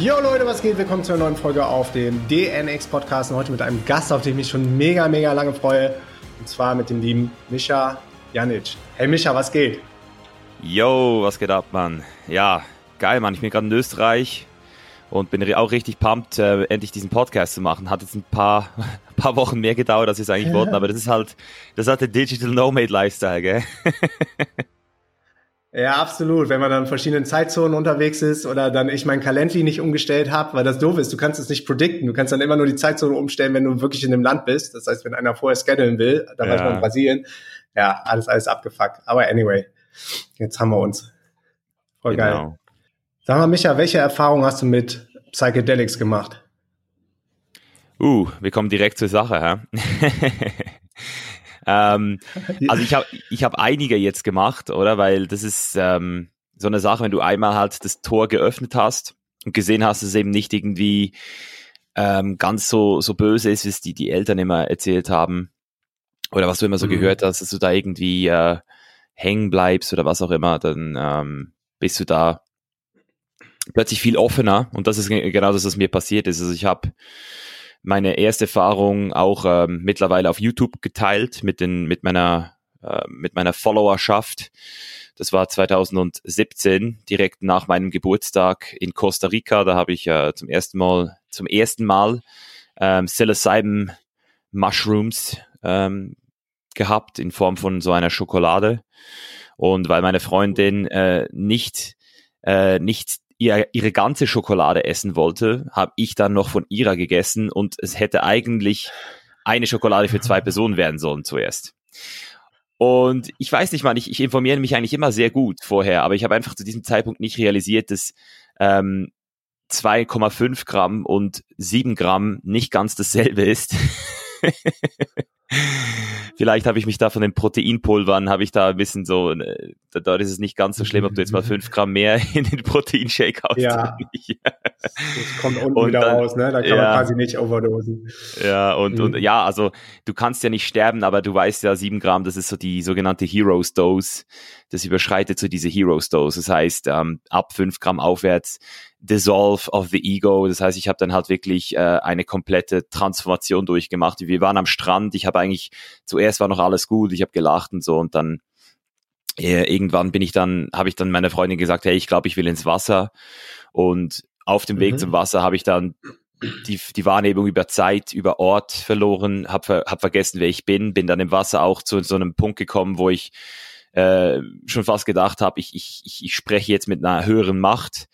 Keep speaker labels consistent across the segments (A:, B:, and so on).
A: Yo Leute, was geht? Willkommen zu einer neuen Folge auf dem DNX Podcast und heute mit einem Gast, auf den ich mich schon mega, mega lange freue. Und zwar mit dem lieben Mischa Janic. Hey Mischa, was geht?
B: Yo, was geht ab, Mann? Ja, geil, Mann. Ich bin gerade in Österreich und bin auch richtig pumped, äh, endlich diesen Podcast zu machen. Hat jetzt ein paar, paar Wochen mehr gedauert, als ich es eigentlich ja. wollten, aber das ist halt, das ist halt der Digital Nomade Lifestyle, gell?
A: Ja, absolut. Wenn man dann in verschiedenen Zeitzonen unterwegs ist oder dann ich mein Calendly nicht umgestellt habe, weil das doof ist, du kannst es nicht predikten. Du kannst dann immer nur die Zeitzone umstellen, wenn du wirklich in dem Land bist. Das heißt, wenn einer vorher schedulen will, dann ja. weiß man in Brasilien. Ja, alles, alles abgefuckt. Aber anyway, jetzt haben wir uns. Voll genau. geil. Sag mal, Micha, welche Erfahrung hast du mit Psychedelics gemacht?
B: Uh, wir kommen direkt zur Sache, hä? Ähm, also ich habe ich hab einige jetzt gemacht, oder? Weil das ist ähm, so eine Sache, wenn du einmal halt das Tor geöffnet hast und gesehen hast, dass es eben nicht irgendwie ähm, ganz so, so böse ist, wie es die, die Eltern immer erzählt haben. Oder was du immer so mhm. gehört hast, dass du da irgendwie äh, hängen bleibst oder was auch immer, dann ähm, bist du da plötzlich viel offener. Und das ist genau das, was mir passiert ist. Also ich habe meine erste Erfahrung auch ähm, mittlerweile auf YouTube geteilt mit den mit meiner äh, mit meiner Followerschaft. Das war 2017 direkt nach meinem Geburtstag in Costa Rica. Da habe ich äh, zum ersten Mal zum ersten Mal ähm, Psilocybin Mushrooms ähm, gehabt in Form von so einer Schokolade. Und weil meine Freundin äh, nicht äh, nicht ihr, ihre ganze Schokolade essen wollte, habe ich dann noch von ihrer gegessen und es hätte eigentlich eine Schokolade für zwei Personen werden sollen zuerst. Und ich weiß nicht, man, ich, ich informiere mich eigentlich immer sehr gut vorher, aber ich habe einfach zu diesem Zeitpunkt nicht realisiert, dass ähm, 2,5 Gramm und 7 Gramm nicht ganz dasselbe ist. Vielleicht habe ich mich da von den Proteinpulvern, habe ich da ein bisschen so, da, dort ist es nicht ganz so schlimm, ob du jetzt mal fünf Gramm mehr in den Proteinshake haust.
A: Ja, das kommt unten und wieder dann, raus, ne? da kann ja, man quasi nicht overdosen.
B: Ja, und, mhm. und ja, also du kannst ja nicht sterben, aber du weißt ja, sieben Gramm, das ist so die sogenannte Heroes Dose, das überschreitet so diese Heroes Dose, das heißt, ähm, ab fünf Gramm aufwärts Dissolve of the Ego. Das heißt, ich habe dann halt wirklich äh, eine komplette Transformation durchgemacht. Wir waren am Strand, ich habe eigentlich, zuerst war noch alles gut, ich habe gelacht und so und dann irgendwann bin ich dann, habe ich dann meiner Freundin gesagt, hey, ich glaube, ich will ins Wasser. Und auf dem Weg mhm. zum Wasser habe ich dann die, die Wahrnehmung über Zeit, über Ort verloren, habe hab vergessen, wer ich bin, bin dann im Wasser auch zu so einem Punkt gekommen, wo ich äh, schon fast gedacht habe, ich, ich, ich spreche jetzt mit einer höheren Macht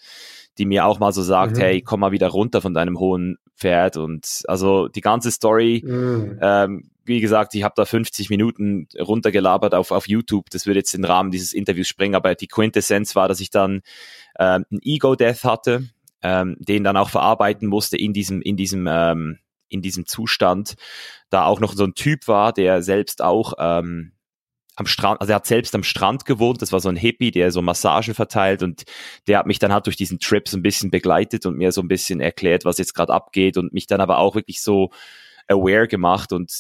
B: die mir auch mal so sagt, mhm. hey, komm mal wieder runter von deinem hohen Pferd. Und also die ganze Story, mhm. ähm, wie gesagt, ich habe da 50 Minuten runtergelabert auf, auf YouTube. Das würde jetzt den Rahmen dieses Interviews sprengen, aber die Quintessenz war, dass ich dann ähm, ein Ego-Death hatte, ähm, den dann auch verarbeiten musste in diesem, in diesem, ähm, in diesem Zustand. Da auch noch so ein Typ war, der selbst auch ähm, am Strand, also er hat selbst am Strand gewohnt, das war so ein Hippie, der so Massage verteilt. Und der hat mich dann halt durch diesen Trip so ein bisschen begleitet und mir so ein bisschen erklärt, was jetzt gerade abgeht. Und mich dann aber auch wirklich so aware gemacht. Und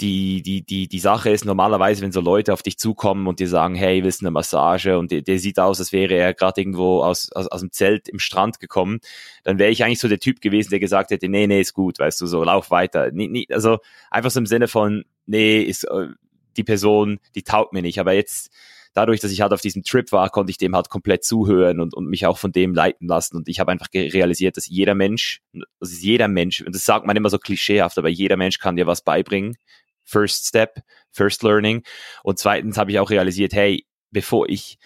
B: die, die, die, die Sache ist normalerweise, wenn so Leute auf dich zukommen und dir sagen, hey, willst du eine Massage? Und der, der sieht aus, als wäre er gerade irgendwo aus, aus, aus dem Zelt im Strand gekommen, dann wäre ich eigentlich so der Typ gewesen, der gesagt hätte, nee, nee, ist gut, weißt du, so, lauf weiter. Nie, nie, also einfach so im Sinne von, nee, ist, äh, die Person, die taugt mir nicht. Aber jetzt, dadurch, dass ich halt auf diesem Trip war, konnte ich dem halt komplett zuhören und, und mich auch von dem leiten lassen. Und ich habe einfach realisiert, dass jeder Mensch, das ist jeder Mensch, und das sagt man immer so klischeehaft, aber jeder Mensch kann dir was beibringen. First Step, First Learning. Und zweitens habe ich auch realisiert, hey, bevor ich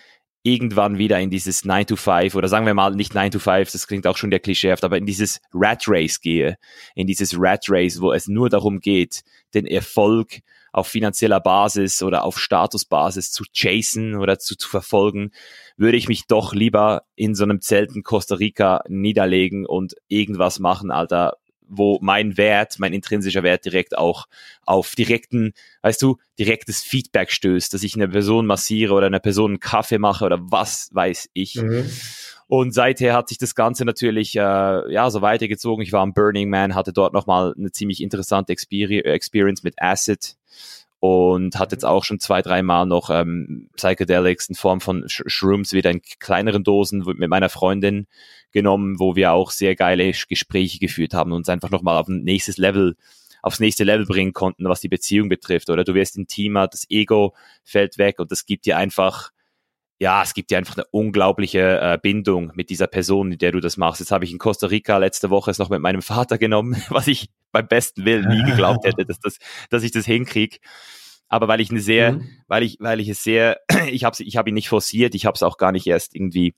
B: irgendwann wieder in dieses 9 to 5 oder sagen wir mal nicht 9 to 5, das klingt auch schon der klischeehaft, aber in dieses Rat Race gehe, in dieses Rat Race, wo es nur darum geht, den Erfolg auf finanzieller Basis oder auf Statusbasis zu chasen oder zu, zu verfolgen, würde ich mich doch lieber in so einem Zelt in Costa Rica niederlegen und irgendwas machen, Alter, wo mein Wert, mein intrinsischer Wert direkt auch auf direkten, weißt du, direktes Feedback stößt, dass ich eine Person massiere oder einer Person einen Kaffee mache oder was weiß ich. Mhm. Und seither hat sich das Ganze natürlich äh, ja so weitergezogen. Ich war am Burning Man, hatte dort nochmal eine ziemlich interessante Experience mit Acid und hat jetzt auch schon zwei, dreimal noch ähm, Psychedelics in Form von Sh Shrooms wieder in kleineren Dosen mit meiner Freundin genommen, wo wir auch sehr geile Gespräche geführt haben und uns einfach nochmal auf ein nächstes Level aufs nächste Level bringen konnten, was die Beziehung betrifft. Oder du wirst intimer, das Ego fällt weg und das gibt dir einfach, ja, es gibt dir einfach eine unglaubliche äh, Bindung mit dieser Person, mit der du das machst. Jetzt habe ich in Costa Rica letzte Woche es noch mit meinem Vater genommen, was ich beim besten Willen nie geglaubt hätte, dass, das, dass ich das hinkriege. Aber weil ich eine sehr, mhm. weil ich, weil ich es sehr, ich habe ich hab ihn nicht forciert, ich habe es auch gar nicht erst irgendwie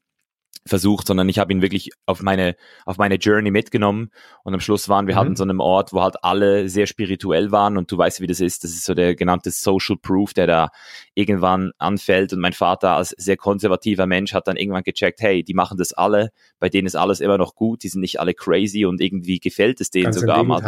B: versucht, sondern ich habe ihn wirklich auf meine auf meine Journey mitgenommen und am Schluss waren wir mhm. halt in so einem Ort, wo halt alle sehr spirituell waren und du weißt, wie das ist. Das ist so der genannte Social Proof, der da irgendwann anfällt und mein Vater als sehr konservativer Mensch hat dann irgendwann gecheckt, hey, die machen das alle, bei denen ist alles immer noch gut, die sind nicht alle crazy und irgendwie gefällt es denen Ganz sogar mal.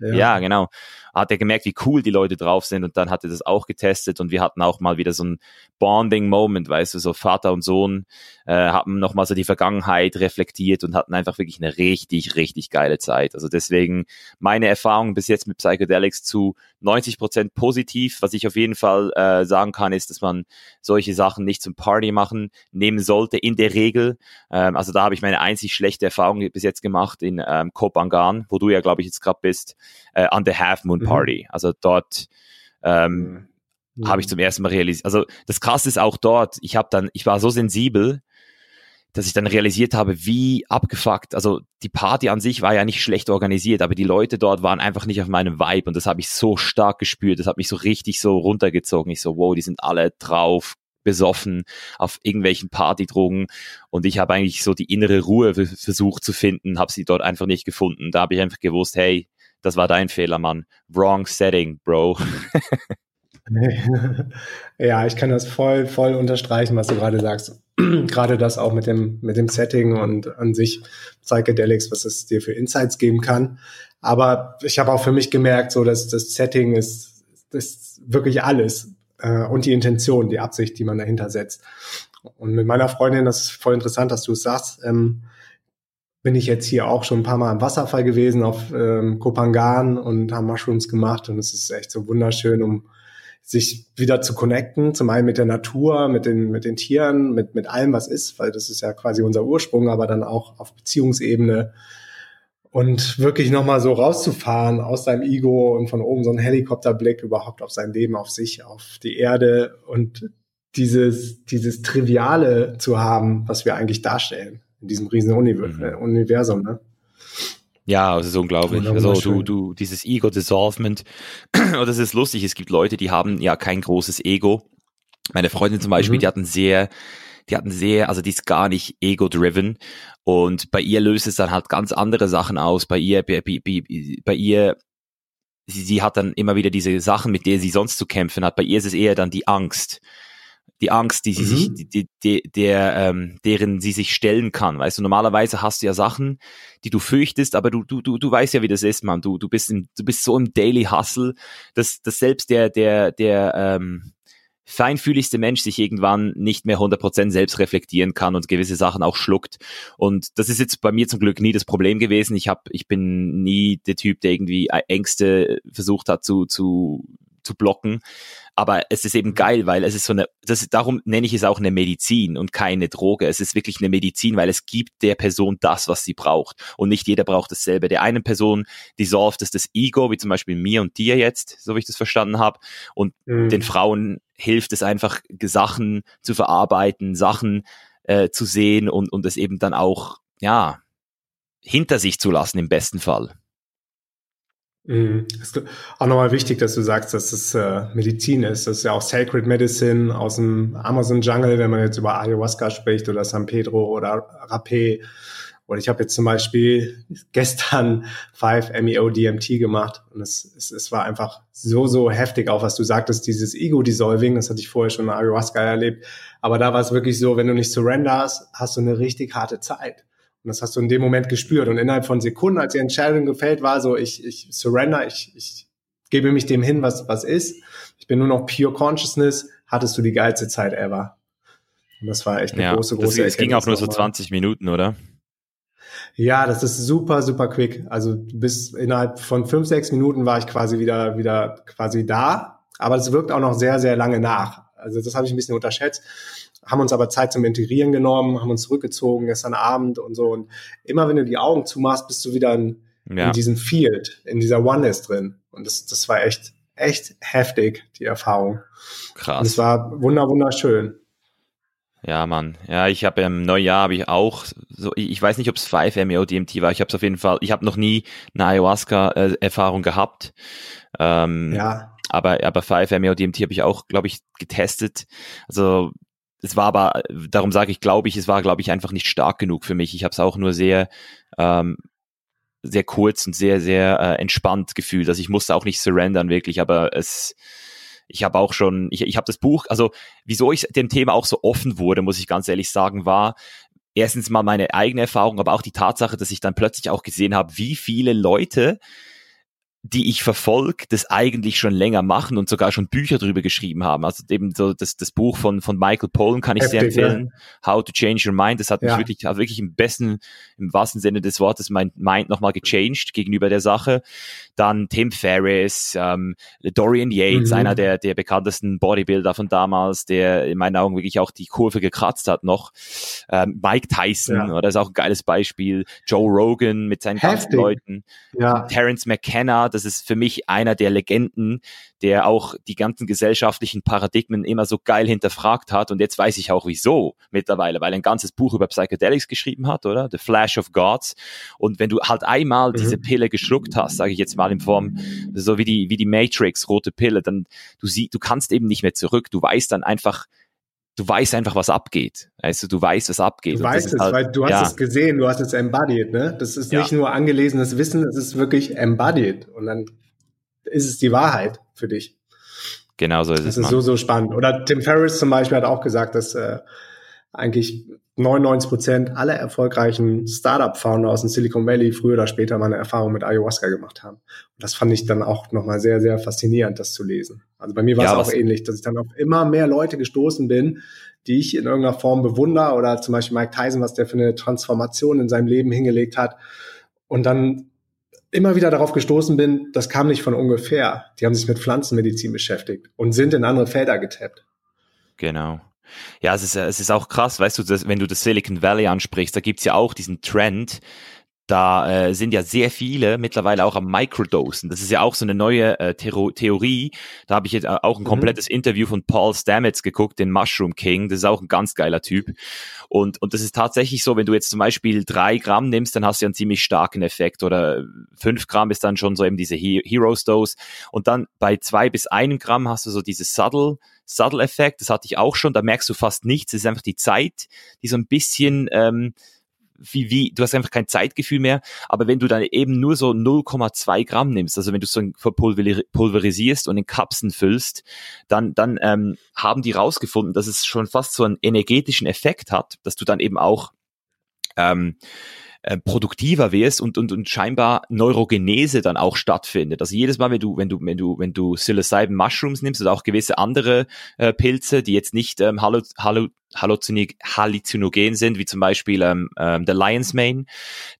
B: Ja. ja, genau. Hat er gemerkt, wie cool die Leute drauf sind und dann hat er das auch getestet und wir hatten auch mal wieder so ein Bonding-Moment, weißt du, so Vater und Sohn äh, haben nochmal so die Vergangenheit reflektiert und hatten einfach wirklich eine richtig, richtig geile Zeit. Also deswegen meine Erfahrung bis jetzt mit Psychedelics zu 90 Prozent positiv. Was ich auf jeden Fall äh, sagen kann, ist, dass man solche Sachen nicht zum Party machen nehmen sollte, in der Regel. Ähm, also da habe ich meine einzig schlechte Erfahrung bis jetzt gemacht in ähm, Kopangan, wo du ja, glaube ich, jetzt gerade bist, äh, an der Half Moon mhm. Party. Mhm. Also dort ähm, mhm. habe ich zum ersten Mal realisiert. Also das Krasse ist auch dort, ich habe dann, ich war so sensibel, dass ich dann realisiert habe, wie abgefuckt, also die Party an sich war ja nicht schlecht organisiert, aber die Leute dort waren einfach nicht auf meinem Vibe und das habe ich so stark gespürt, das hat mich so richtig so runtergezogen. Ich so, wow, die sind alle drauf, besoffen auf irgendwelchen Partydrogen und ich habe eigentlich so die innere Ruhe versucht zu finden, habe sie dort einfach nicht gefunden. Da habe ich einfach gewusst, hey, das war dein Fehler, Mann. Wrong setting, Bro.
A: ja, ich kann das voll, voll unterstreichen, was du gerade sagst. gerade das auch mit dem, mit dem Setting und an sich Psychedelics, was es dir für Insights geben kann. Aber ich habe auch für mich gemerkt, so dass das Setting ist, ist wirklich alles äh, und die Intention, die Absicht, die man dahinter setzt. Und mit meiner Freundin, das ist voll interessant, dass du es sagst, ähm, bin ich jetzt hier auch schon ein paar Mal im Wasserfall gewesen auf ähm, Kopangan und haben Mushrooms gemacht und es ist echt so wunderschön, um sich wieder zu connecten, zum einen mit der Natur, mit den, mit den Tieren, mit, mit allem, was ist, weil das ist ja quasi unser Ursprung, aber dann auch auf Beziehungsebene und wirklich nochmal so rauszufahren aus seinem Ego und von oben so einen Helikopterblick überhaupt auf sein Leben, auf sich, auf die Erde und dieses, dieses Triviale zu haben, was wir eigentlich darstellen in diesem riesen mhm. Äh, Universum. Ne?
B: Ja, das ist unglaublich. Also du, du, dieses Ego-Dissolvement, und das ist lustig, es gibt Leute, die haben ja kein großes Ego. Meine Freundin zum Beispiel, mhm. die hatten sehr, die hatten sehr, also die ist gar nicht ego-driven und bei ihr löst es dann halt ganz andere Sachen aus. Bei ihr, bei, bei, bei ihr, sie, sie hat dann immer wieder diese Sachen, mit denen sie sonst zu kämpfen hat. Bei ihr ist es eher dann die Angst die Angst, die sie mhm. sich, die, die, die, der, ähm, deren sie sich stellen kann. Weißt du, normalerweise hast du ja Sachen, die du fürchtest, aber du, du, du, du weißt ja, wie das ist, man. Du, du bist im, du bist so im Daily Hustle, dass, dass selbst der, der, der, ähm, feinfühligste Mensch sich irgendwann nicht mehr 100% selbst reflektieren kann und gewisse Sachen auch schluckt. Und das ist jetzt bei mir zum Glück nie das Problem gewesen. Ich hab, ich bin nie der Typ, der irgendwie Ängste versucht hat zu, zu zu blocken. Aber es ist eben mhm. geil, weil es ist so eine, das, darum nenne ich es auch eine Medizin und keine Droge. Es ist wirklich eine Medizin, weil es gibt der Person das, was sie braucht. Und nicht jeder braucht dasselbe. Der einen Person dissolved ist das Ego, wie zum Beispiel mir und dir jetzt, so wie ich das verstanden habe. Und mhm. den Frauen hilft es einfach, Sachen zu verarbeiten, Sachen äh, zu sehen und, und es eben dann auch, ja, hinter sich zu lassen im besten Fall.
A: Mhm. Ist auch nochmal wichtig, dass du sagst, dass es äh, Medizin ist. Das ist ja auch Sacred Medicine aus dem Amazon Jungle, wenn man jetzt über Ayahuasca spricht oder San Pedro oder Rapé. Und ich habe jetzt zum Beispiel gestern 5-MeO-DMT gemacht und es, es, es war einfach so, so heftig, auch was du sagtest, dieses Ego-Dissolving, das hatte ich vorher schon in Ayahuasca erlebt. Aber da war es wirklich so, wenn du nicht surrenderst, hast du eine richtig harte Zeit. Und das hast du in dem Moment gespürt. Und innerhalb von Sekunden, als die Entscheidung gefällt war, so ich, ich surrender, ich, ich gebe mich dem hin, was, was ist. Ich bin nur noch pure Consciousness, hattest du die geilste Zeit ever. Und das war echt eine ja, große, große
B: Es ging auch nur so 20 Minuten, oder?
A: Ja, das ist super, super quick. Also bis innerhalb von fünf, sechs Minuten war ich quasi wieder, wieder quasi da. Aber es wirkt auch noch sehr, sehr lange nach. Also das habe ich ein bisschen unterschätzt. Haben uns aber Zeit zum Integrieren genommen, haben uns zurückgezogen gestern Abend und so. Und immer wenn du die Augen zumachst, bist du wieder in, ja. in diesem Field, in dieser Oneness drin. Und das, das war echt, echt heftig, die Erfahrung. Krass. Und es war wunder, wunderschön.
B: Ja, Mann. Ja, ich habe im Neujahr habe ich auch so, ich weiß nicht, ob es 5-MeO-DMT war. Ich habe es auf jeden Fall, ich habe noch nie eine Ayahuasca-Erfahrung gehabt. Ähm, ja. Aber, aber 5-MeO-DMT habe ich auch, glaube ich, getestet. Also es war aber, darum sage ich, glaube ich, es war, glaube ich, einfach nicht stark genug für mich. Ich habe es auch nur sehr, ähm, sehr kurz und sehr, sehr äh, entspannt gefühlt. Also ich musste auch nicht surrendern, wirklich, aber es, ich habe auch schon, ich, ich habe das Buch, also wieso ich dem Thema auch so offen wurde, muss ich ganz ehrlich sagen, war erstens mal meine eigene Erfahrung, aber auch die Tatsache, dass ich dann plötzlich auch gesehen habe, wie viele Leute die ich verfolge, das eigentlich schon länger machen und sogar schon Bücher drüber geschrieben haben. Also eben so das, das Buch von, von Michael Pollan kann ich Heftig, sehr empfehlen. Ja. How to Change Your Mind. Das hat mich wirklich, hat wirklich im besten, im wahrsten Sinne des Wortes mein Mind nochmal gechanged gegenüber der Sache. Dann Tim Ferriss, ähm, Dorian Yates, mhm. einer der, der bekanntesten Bodybuilder von damals, der in meinen Augen wirklich auch die Kurve gekratzt hat noch. Ähm, Mike Tyson, ja. oder ist auch ein geiles Beispiel. Joe Rogan mit seinen Heftig. ganzen Leuten. Ja. Terence McKenna, das ist für mich einer der Legenden, der auch die ganzen gesellschaftlichen Paradigmen immer so geil hinterfragt hat. Und jetzt weiß ich auch wieso mittlerweile, weil er ein ganzes Buch über Psychedelics geschrieben hat, oder? The Flash of Gods. Und wenn du halt einmal mhm. diese Pille geschluckt hast, sage ich jetzt mal in Form, so wie die, wie die Matrix, rote Pille, dann du siehst, du kannst eben nicht mehr zurück. Du weißt dann einfach, du weißt einfach, was abgeht. Also du weißt, was abgeht.
A: Du weißt es, halt, weil du hast ja. es gesehen, du hast es embodied, ne? Das ist ja. nicht nur angelesenes Wissen, es ist wirklich embodied. Und dann ist es die Wahrheit für dich.
B: Genau so ist
A: das
B: es.
A: Das ist so, so spannend. Oder Tim Ferriss zum Beispiel hat auch gesagt, dass äh, eigentlich 99 Prozent aller erfolgreichen Startup-Founder aus dem Silicon Valley früher oder später mal eine Erfahrung mit Ayahuasca gemacht haben. Und das fand ich dann auch nochmal sehr, sehr faszinierend, das zu lesen. Also bei mir war ja, es auch ähnlich, dass ich dann auf immer mehr Leute gestoßen bin, die ich in irgendeiner Form bewundere oder zum Beispiel Mike Tyson, was der für eine Transformation in seinem Leben hingelegt hat. Und dann immer wieder darauf gestoßen bin, das kam nicht von ungefähr. Die haben sich mit Pflanzenmedizin beschäftigt und sind in andere Felder getappt.
B: Genau. Ja, es ist, es ist auch krass, weißt du, dass, wenn du das Silicon Valley ansprichst, da gibt's ja auch diesen Trend, da äh, sind ja sehr viele mittlerweile auch am Microdosen. Das ist ja auch so eine neue äh, Theorie. Da habe ich jetzt auch ein mhm. komplettes mhm. Interview von Paul Stamets geguckt, den Mushroom King. Das ist auch ein ganz geiler Typ. Und, und das ist tatsächlich so, wenn du jetzt zum Beispiel drei Gramm nimmst, dann hast du einen ziemlich starken Effekt. Oder fünf Gramm ist dann schon so eben diese He Heroes Dose. Und dann bei zwei bis einem Gramm hast du so dieses Subtle Subtle-Effekt, das hatte ich auch schon, da merkst du fast nichts, es ist einfach die Zeit, die so ein bisschen ähm, wie, wie, du hast einfach kein Zeitgefühl mehr, aber wenn du dann eben nur so 0,2 Gramm nimmst, also wenn du so verpulverisierst und in Kapseln füllst, dann, dann ähm, haben die rausgefunden, dass es schon fast so einen energetischen Effekt hat, dass du dann eben auch ähm, äh, produktiver wirst und, und, und scheinbar Neurogenese dann auch stattfindet. Also jedes Mal, wenn du, wenn du, wenn du, wenn du Psilocybin Mushrooms nimmst oder auch gewisse andere äh, Pilze, die jetzt nicht ähm, hallo, hallo, halluzinogen sind, wie zum Beispiel ähm, ähm, der Lion's Mane,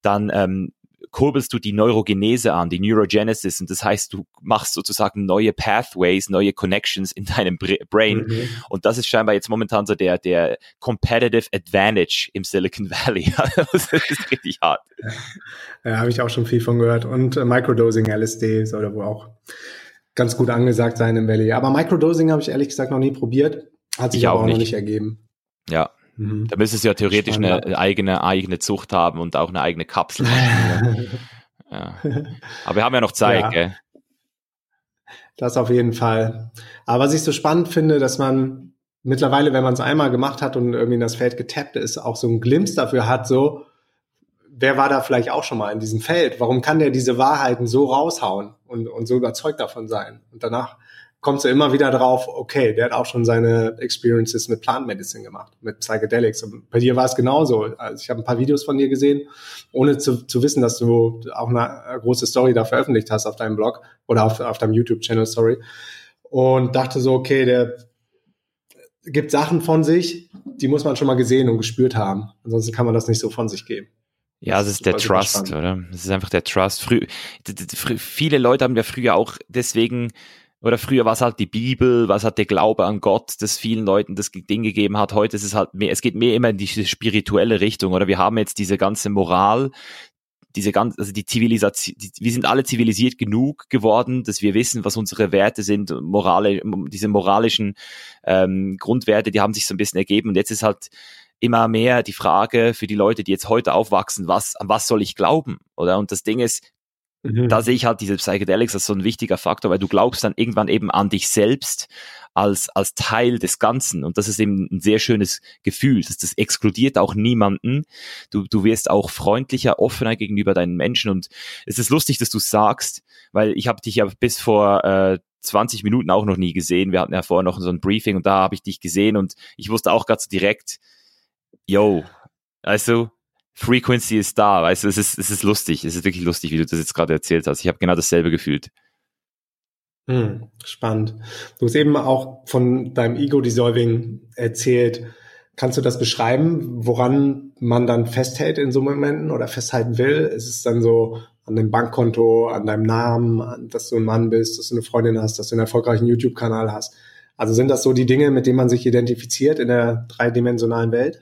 B: dann ähm, kurbelst du die Neurogenese an, die Neurogenesis, und das heißt, du machst sozusagen neue Pathways, neue Connections in deinem Brain. Mhm. Und das ist scheinbar jetzt momentan so der, der Competitive Advantage im Silicon Valley. das ist richtig hart.
A: Ja, habe ich auch schon viel von gehört. Und äh, Microdosing LSD soll wohl auch ganz gut angesagt sein im Valley. Aber Microdosing habe ich ehrlich gesagt noch nie probiert. Hat sich ich aber auch, nicht. noch nicht ergeben.
B: Ja, Mhm. Da müsstest du ja theoretisch Spannend. eine eigene, eigene Zucht haben und auch eine eigene Kapsel. ja. Aber wir haben ja noch Zeit, ja. gell?
A: Das auf jeden Fall. Aber was ich so spannend finde, dass man mittlerweile, wenn man es einmal gemacht hat und irgendwie in das Feld getappt ist, auch so einen Glimpse dafür hat, so, wer war da vielleicht auch schon mal in diesem Feld? Warum kann der diese Wahrheiten so raushauen und, und so überzeugt davon sein? Und danach kommst du immer wieder drauf, okay, der hat auch schon seine Experiences mit Plant Medicine gemacht, mit Psychedelics. Und bei dir war es genauso. Also ich habe ein paar Videos von dir gesehen, ohne zu, zu wissen, dass du auch eine große Story da veröffentlicht hast auf deinem Blog oder auf, auf deinem YouTube-Channel, sorry. Und dachte so, okay, der gibt Sachen von sich, die muss man schon mal gesehen und gespürt haben. Ansonsten kann man das nicht so von sich geben.
B: Ja, es ist der Trust, oder? Es ist einfach der Trust. Frü viele Leute haben ja früher auch deswegen oder früher war es halt die Bibel, was hat der Glaube an Gott, das vielen Leuten das Ding gegeben hat. Heute ist es halt mehr, es geht mehr immer in diese spirituelle Richtung, oder wir haben jetzt diese ganze Moral, diese ganze, also die Zivilisation, die, wir sind alle zivilisiert genug geworden, dass wir wissen, was unsere Werte sind, morale, diese moralischen ähm, Grundwerte, die haben sich so ein bisschen ergeben und jetzt ist halt immer mehr die Frage für die Leute, die jetzt heute aufwachsen, was, an was soll ich glauben, oder? Und das Ding ist, mhm. da sehe ich halt diese Psychedelics als so ein wichtiger Faktor, weil du glaubst dann irgendwann eben an dich selbst, als, als Teil des Ganzen. Und das ist eben ein sehr schönes Gefühl. Das, das exkludiert auch niemanden. Du, du wirst auch freundlicher, offener gegenüber deinen Menschen. Und es ist lustig, dass du sagst, weil ich habe dich ja bis vor äh, 20 Minuten auch noch nie gesehen. Wir hatten ja vorher noch so ein Briefing und da habe ich dich gesehen und ich wusste auch ganz direkt, yo, also Frequency ist da, weißt du, es ist, es ist lustig, es ist wirklich lustig, wie du das jetzt gerade erzählt hast. Ich habe genau dasselbe gefühlt.
A: Hm, spannend. Du hast eben auch von deinem Ego-Dissolving erzählt. Kannst du das beschreiben, woran man dann festhält in so Momenten oder festhalten will? Ist es dann so an dem Bankkonto, an deinem Namen, dass du ein Mann bist, dass du eine Freundin hast, dass du einen erfolgreichen YouTube-Kanal hast? Also sind das so die Dinge, mit denen man sich identifiziert in der dreidimensionalen Welt?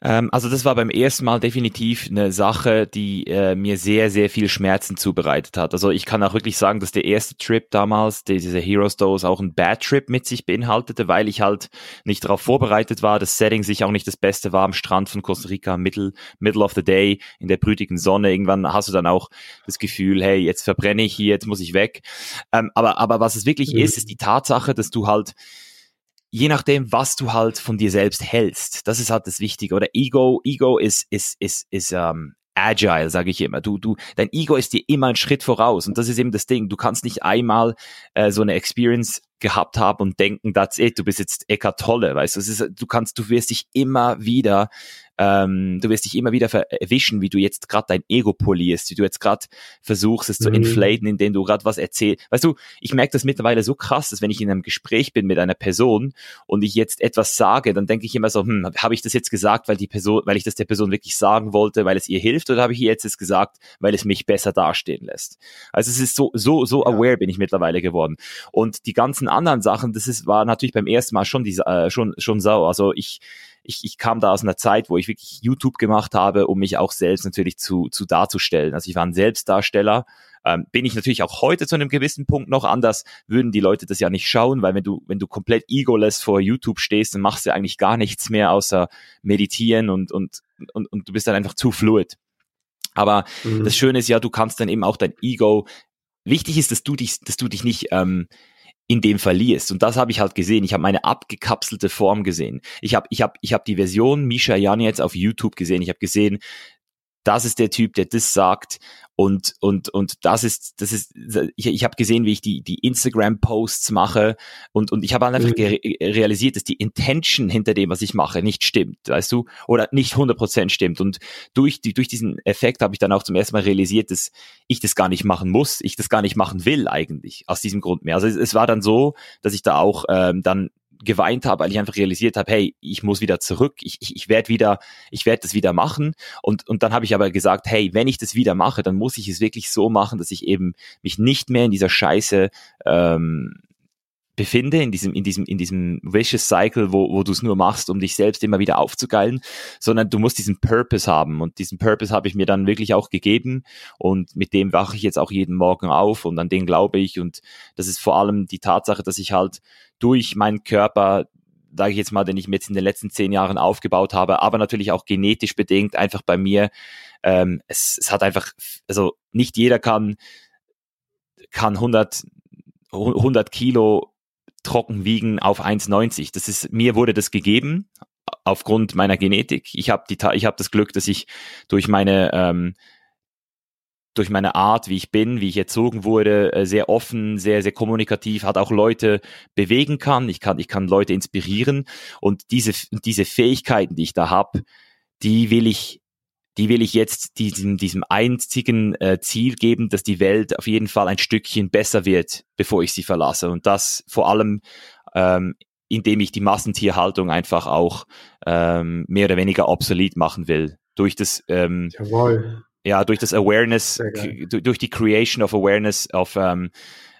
B: Ähm, also das war beim ersten Mal definitiv eine Sache, die äh, mir sehr, sehr viel Schmerzen zubereitet hat. Also ich kann auch wirklich sagen, dass der erste Trip damals, diese Heroes Dose, auch ein Bad Trip mit sich beinhaltete, weil ich halt nicht darauf vorbereitet war, das Setting sich auch nicht das Beste war am Strand von Costa Rica, middle, middle of the day, in der brütigen Sonne. Irgendwann hast du dann auch das Gefühl, hey, jetzt verbrenne ich hier, jetzt muss ich weg. Ähm, aber, aber was es wirklich mhm. ist, ist die Tatsache, dass du halt je nachdem, was du halt von dir selbst hältst. Das ist halt das Wichtige. Oder Ego, Ego ist, ist, ist, ist, ähm, agile, sage ich immer. Du, du, dein Ego ist dir immer einen Schritt voraus und das ist eben das Ding. Du kannst nicht einmal äh, so eine Experience gehabt haben und denken, that's it, du bist jetzt Eckart Tolle, weißt du. Ist, du kannst, du wirst dich immer wieder ähm, du wirst dich immer wieder erwischen, wie du jetzt gerade dein Ego polierst, wie du jetzt gerade versuchst, es mhm. zu inflaten, indem du gerade was erzählst. Weißt du, ich merke das mittlerweile so krass, dass wenn ich in einem Gespräch bin mit einer Person und ich jetzt etwas sage, dann denke ich immer so, hm, habe ich das jetzt gesagt, weil die Person, weil ich das der Person wirklich sagen wollte, weil es ihr hilft, oder habe ich ihr jetzt es gesagt, weil es mich besser dastehen lässt? Also es ist so, so, so aware bin ich mittlerweile geworden. Und die ganzen anderen Sachen, das ist, war natürlich beim ersten Mal schon, die, äh, schon, schon sauer. Also ich, ich, ich kam da aus einer Zeit, wo ich wirklich YouTube gemacht habe, um mich auch selbst natürlich zu, zu darzustellen. Also ich war ein Selbstdarsteller. Ähm, bin ich natürlich auch heute zu einem gewissen Punkt noch anders, würden die Leute das ja nicht schauen, weil wenn du, wenn du komplett egoless vor YouTube stehst, dann machst du eigentlich gar nichts mehr außer meditieren und, und, und, und du bist dann einfach zu fluid. Aber mhm. das Schöne ist ja, du kannst dann eben auch dein Ego Wichtig ist, dass du dich, dass du dich nicht ähm, in dem verlierst. Und das habe ich halt gesehen. Ich habe meine abgekapselte Form gesehen. Ich habe ich hab, ich hab die Version Misha Jan jetzt auf YouTube gesehen. Ich habe gesehen, das ist der Typ, der das sagt und und und das ist das ist ich, ich habe gesehen, wie ich die die Instagram Posts mache und und ich habe einfach mhm. realisiert, dass die Intention hinter dem, was ich mache, nicht stimmt, weißt du, oder nicht 100% stimmt und durch die durch diesen Effekt habe ich dann auch zum ersten Mal realisiert, dass ich das gar nicht machen muss, ich das gar nicht machen will eigentlich aus diesem Grund mehr. Also es, es war dann so, dass ich da auch ähm, dann geweint habe, weil ich einfach realisiert habe, hey, ich muss wieder zurück, ich, ich, ich werde wieder, ich werde das wieder machen. Und, und dann habe ich aber gesagt, hey, wenn ich das wieder mache, dann muss ich es wirklich so machen, dass ich eben mich nicht mehr in dieser Scheiße ähm, befinde, in diesem, in diesem, in diesem vicious Cycle, wo, wo du es nur machst, um dich selbst immer wieder aufzugeilen, sondern du musst diesen Purpose haben. Und diesen Purpose habe ich mir dann wirklich auch gegeben. Und mit dem wache ich jetzt auch jeden Morgen auf und an den glaube ich. Und das ist vor allem die Tatsache, dass ich halt durch meinen Körper sage ich jetzt mal, den ich mir jetzt in den letzten zehn Jahren aufgebaut habe, aber natürlich auch genetisch bedingt, einfach bei mir. Ähm, es, es hat einfach, also nicht jeder kann, kann 100, 100 Kilo trocken wiegen auf 1,90. Das ist, mir wurde das gegeben aufgrund meiner Genetik. Ich habe die, ich habe das Glück, dass ich durch meine ähm, durch meine Art, wie ich bin, wie ich erzogen wurde, äh, sehr offen, sehr, sehr kommunikativ, hat auch Leute bewegen kann. Ich kann, ich kann Leute inspirieren. Und diese, diese Fähigkeiten, die ich da habe, die will ich die will ich jetzt diesem, diesem einzigen äh, Ziel geben, dass die Welt auf jeden Fall ein Stückchen besser wird, bevor ich sie verlasse. Und das vor allem, ähm, indem ich die Massentierhaltung einfach auch ähm, mehr oder weniger obsolet machen will. Durch das, ähm, Jawohl. ja, durch das Awareness, durch die Creation of Awareness of ähm,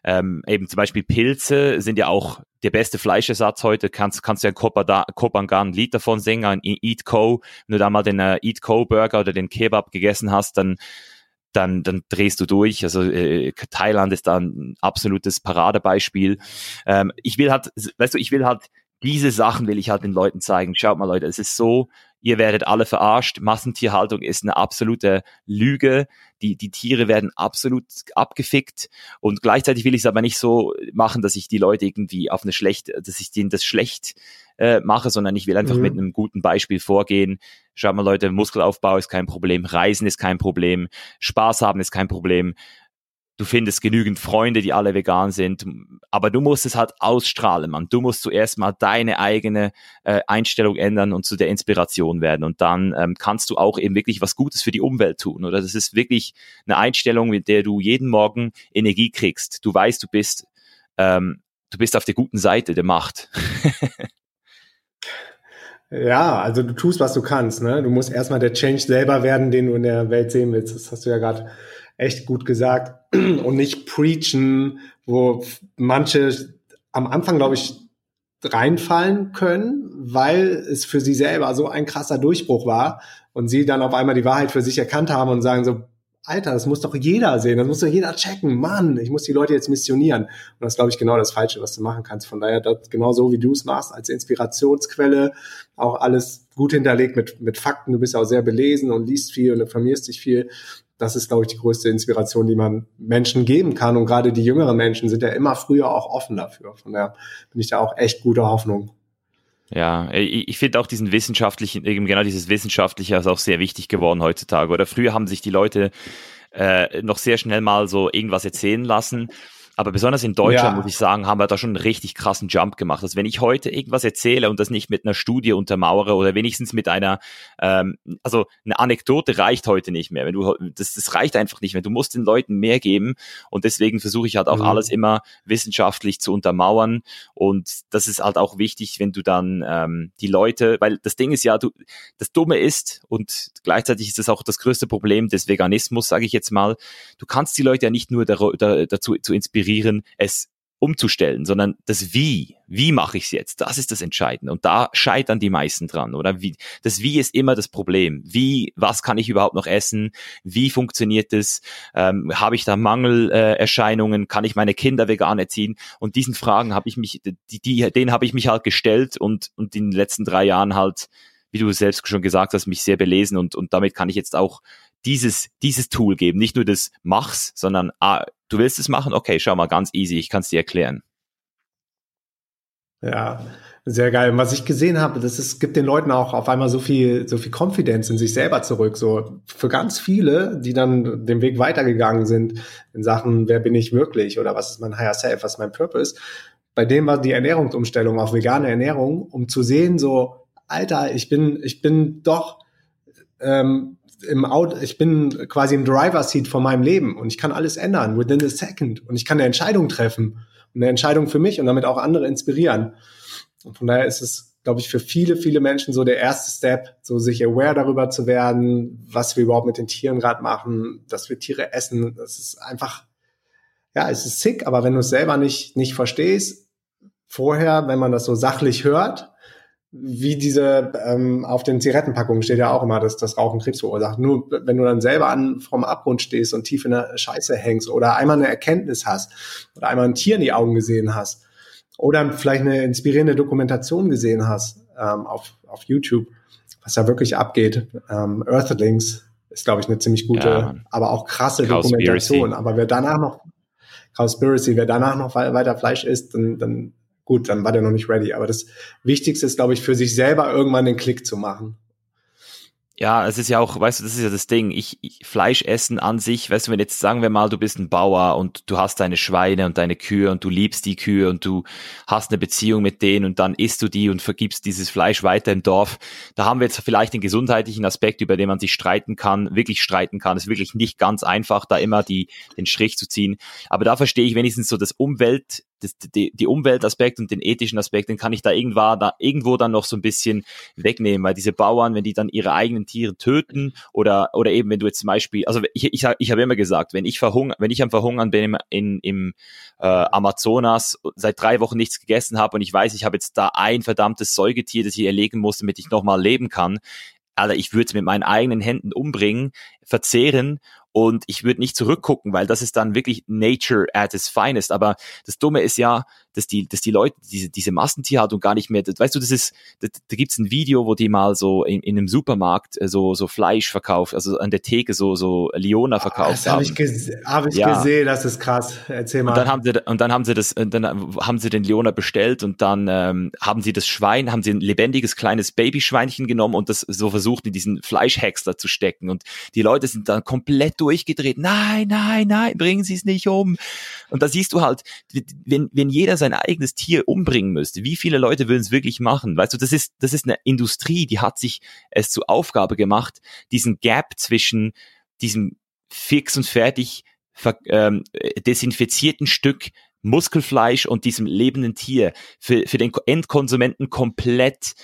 B: ähm, eben zum Beispiel Pilze sind ja auch der beste Fleischersatz heute. Kannst, kannst du ja Kopangan ein Lied davon singen, ein Eat Co. Wenn du da mal den äh, Eat Co Burger oder den Kebab gegessen hast, dann dann, dann drehst du durch. Also äh, Thailand ist da ein absolutes Paradebeispiel. Ähm, ich will halt, weißt du, ich will halt diese Sachen will ich halt den Leuten zeigen. Schaut mal, Leute, es ist so, ihr werdet alle verarscht. Massentierhaltung ist eine absolute Lüge. Die, die Tiere werden absolut abgefickt. Und gleichzeitig will ich es aber nicht so machen, dass ich die Leute irgendwie auf eine schlechte, dass ich denen das schlecht äh, mache, sondern ich will einfach mhm. mit einem guten Beispiel vorgehen. Schaut mal, Leute, Muskelaufbau ist kein Problem, Reisen ist kein Problem, Spaß haben ist kein Problem du findest genügend Freunde, die alle vegan sind, aber du musst es halt ausstrahlen, man. Du musst zuerst mal deine eigene äh, Einstellung ändern und zu der Inspiration werden und dann ähm, kannst du auch eben wirklich was Gutes für die Umwelt tun. Oder das ist wirklich eine Einstellung, mit der du jeden Morgen Energie kriegst. Du weißt, du bist ähm, du bist auf der guten Seite der Macht.
A: Ja, also du tust, was du kannst. Ne? Du musst erstmal der Change selber werden, den du in der Welt sehen willst. Das hast du ja gerade echt gut gesagt. Und nicht preachen, wo manche am Anfang, glaube ich, reinfallen können, weil es für sie selber so ein krasser Durchbruch war und sie dann auf einmal die Wahrheit für sich erkannt haben und sagen so, Alter, das muss doch jeder sehen, das muss doch jeder checken. Mann, ich muss die Leute jetzt missionieren. Und das ist, glaube ich, genau das Falsche, was du machen kannst. Von daher, das, genau so wie du es machst, als Inspirationsquelle, auch alles gut hinterlegt mit, mit Fakten. Du bist auch sehr belesen und liest viel und informierst dich viel das ist, glaube ich, die größte Inspiration, die man Menschen geben kann. Und gerade die jüngeren Menschen sind ja immer früher auch offen dafür. Von daher bin ich da auch echt guter Hoffnung.
B: Ja, ich, finde auch diesen wissenschaftlichen, eben genau dieses Wissenschaftliche ist auch sehr wichtig geworden heutzutage. Oder früher haben sich die Leute äh, noch sehr schnell mal so irgendwas erzählen lassen aber besonders in Deutschland, ja. muss ich sagen, haben wir da schon einen richtig krassen Jump gemacht. Also wenn ich heute irgendwas erzähle und das nicht mit einer Studie untermauere oder wenigstens mit einer, ähm, also eine Anekdote reicht heute nicht mehr. Wenn du, das, das reicht einfach nicht mehr. Du musst den Leuten mehr geben und deswegen versuche ich halt auch mhm. alles immer wissenschaftlich zu untermauern. Und das ist halt auch wichtig, wenn du dann ähm, die Leute, weil das Ding ist ja, du, das Dumme ist und gleichzeitig ist das auch das größte Problem des Veganismus, sage ich jetzt mal. Du kannst die Leute ja nicht nur da, da, dazu zu inspirieren, inspirieren, es umzustellen, sondern das Wie. Wie mache ich es jetzt? Das ist das Entscheidende. Und da scheitern die meisten dran, oder? Wie, das Wie ist immer das Problem. Wie, was kann ich überhaupt noch essen? Wie funktioniert es? Ähm, habe ich da Mangelerscheinungen? Äh, kann ich meine Kinder vegan erziehen? Und diesen Fragen habe ich mich, die, die, denen habe ich mich halt gestellt und, und in den letzten drei Jahren halt, wie du selbst schon gesagt hast, mich sehr belesen und, und damit kann ich jetzt auch dieses, dieses Tool geben. Nicht nur das Mach's, sondern ah, du willst es machen? Okay, schau mal, ganz easy, ich kann es dir erklären.
A: Ja, sehr geil. Was ich gesehen habe, das ist, gibt den Leuten auch auf einmal so viel, so viel Confidence in sich selber zurück. So für ganz viele, die dann den Weg weitergegangen sind in Sachen, wer bin ich wirklich oder was ist mein Higher Self, was ist mein Purpose. Bei dem war die Ernährungsumstellung auf vegane Ernährung, um zu sehen, so, Alter, ich bin, ich bin doch ähm, im Auto, ich bin quasi im Driver Seat von meinem Leben und ich kann alles ändern within a second und ich kann eine Entscheidung treffen und eine Entscheidung für mich und damit auch andere inspirieren. Und von daher ist es, glaube ich, für viele, viele Menschen so der erste Step, so sich aware darüber zu werden, was wir überhaupt mit den Tieren gerade machen, dass wir Tiere essen. Das ist einfach, ja, es ist sick, aber wenn du es selber nicht, nicht verstehst, vorher, wenn man das so sachlich hört, wie diese ähm, auf den Zigarettenpackungen steht ja auch immer, dass das Rauchen Krebs verursacht. Nur wenn du dann selber an vom Abgrund stehst und tief in der Scheiße hängst oder einmal eine Erkenntnis hast oder einmal ein Tier in die Augen gesehen hast oder vielleicht eine inspirierende Dokumentation gesehen hast ähm, auf, auf YouTube, was da wirklich abgeht. Ähm, Earthlings ist, glaube ich, eine ziemlich gute, ja, aber auch krasse Dokumentation. Aber wer danach noch Cowspiracy, wer danach noch weiter Fleisch isst, dann, dann gut, dann war der noch nicht ready. Aber das Wichtigste ist, glaube ich, für sich selber irgendwann den Klick zu machen.
B: Ja, es ist ja auch, weißt du, das ist ja das Ding. Ich, ich Fleisch essen an sich, weißt du, wenn jetzt sagen wir mal, du bist ein Bauer und du hast deine Schweine und deine Kühe und du liebst die Kühe und du hast eine Beziehung mit denen und dann isst du die und vergibst dieses Fleisch weiter im Dorf. Da haben wir jetzt vielleicht den gesundheitlichen Aspekt, über den man sich streiten kann, wirklich streiten kann. Es ist wirklich nicht ganz einfach, da immer die, den Strich zu ziehen. Aber da verstehe ich wenigstens so das Umwelt, das, die, die Umweltaspekt und den ethischen Aspekt, den kann ich da irgendwo, da irgendwo dann noch so ein bisschen wegnehmen, weil diese Bauern, wenn die dann ihre eigenen Tiere töten oder oder eben wenn du jetzt zum Beispiel, also ich ich, ich habe immer gesagt, wenn ich verhungern, wenn ich am Verhungern bin im, in, im äh, Amazonas seit drei Wochen nichts gegessen habe und ich weiß, ich habe jetzt da ein verdammtes Säugetier, das ich erlegen muss, damit ich nochmal leben kann, Alter, ich würde es mit meinen eigenen Händen umbringen, verzehren und ich würde nicht zurückgucken, weil das ist dann wirklich Nature at its finest. Aber das Dumme ist ja, dass die, dass die Leute diese, diese Massentierhaltung gar nicht mehr, das, weißt du, das ist, da, da gibt's ein Video, wo die mal so in, in einem Supermarkt äh, so, so Fleisch verkauft, also an der Theke so, so Leona ah, verkauft
A: das hab haben. Das habe ich, hab ich ja. gesehen, das ist krass. Erzähl mal.
B: Und dann haben sie, und dann haben sie das, dann haben sie den Leona bestellt und dann ähm, haben sie das Schwein, haben sie ein lebendiges kleines Babyschweinchen genommen und das so versucht in diesen Fleischhäcksler zu stecken. Und die Leute sind dann komplett durchgedreht. Nein, nein, nein, bringen Sie es nicht um. Und da siehst du halt, wenn, wenn jeder sein eigenes Tier umbringen müsste, wie viele Leute würden es wirklich machen? Weißt du, das ist, das ist eine Industrie, die hat sich es zur Aufgabe gemacht, diesen Gap zwischen diesem fix und fertig ähm, desinfizierten Stück Muskelfleisch und diesem lebenden Tier für, für den Endkonsumenten komplett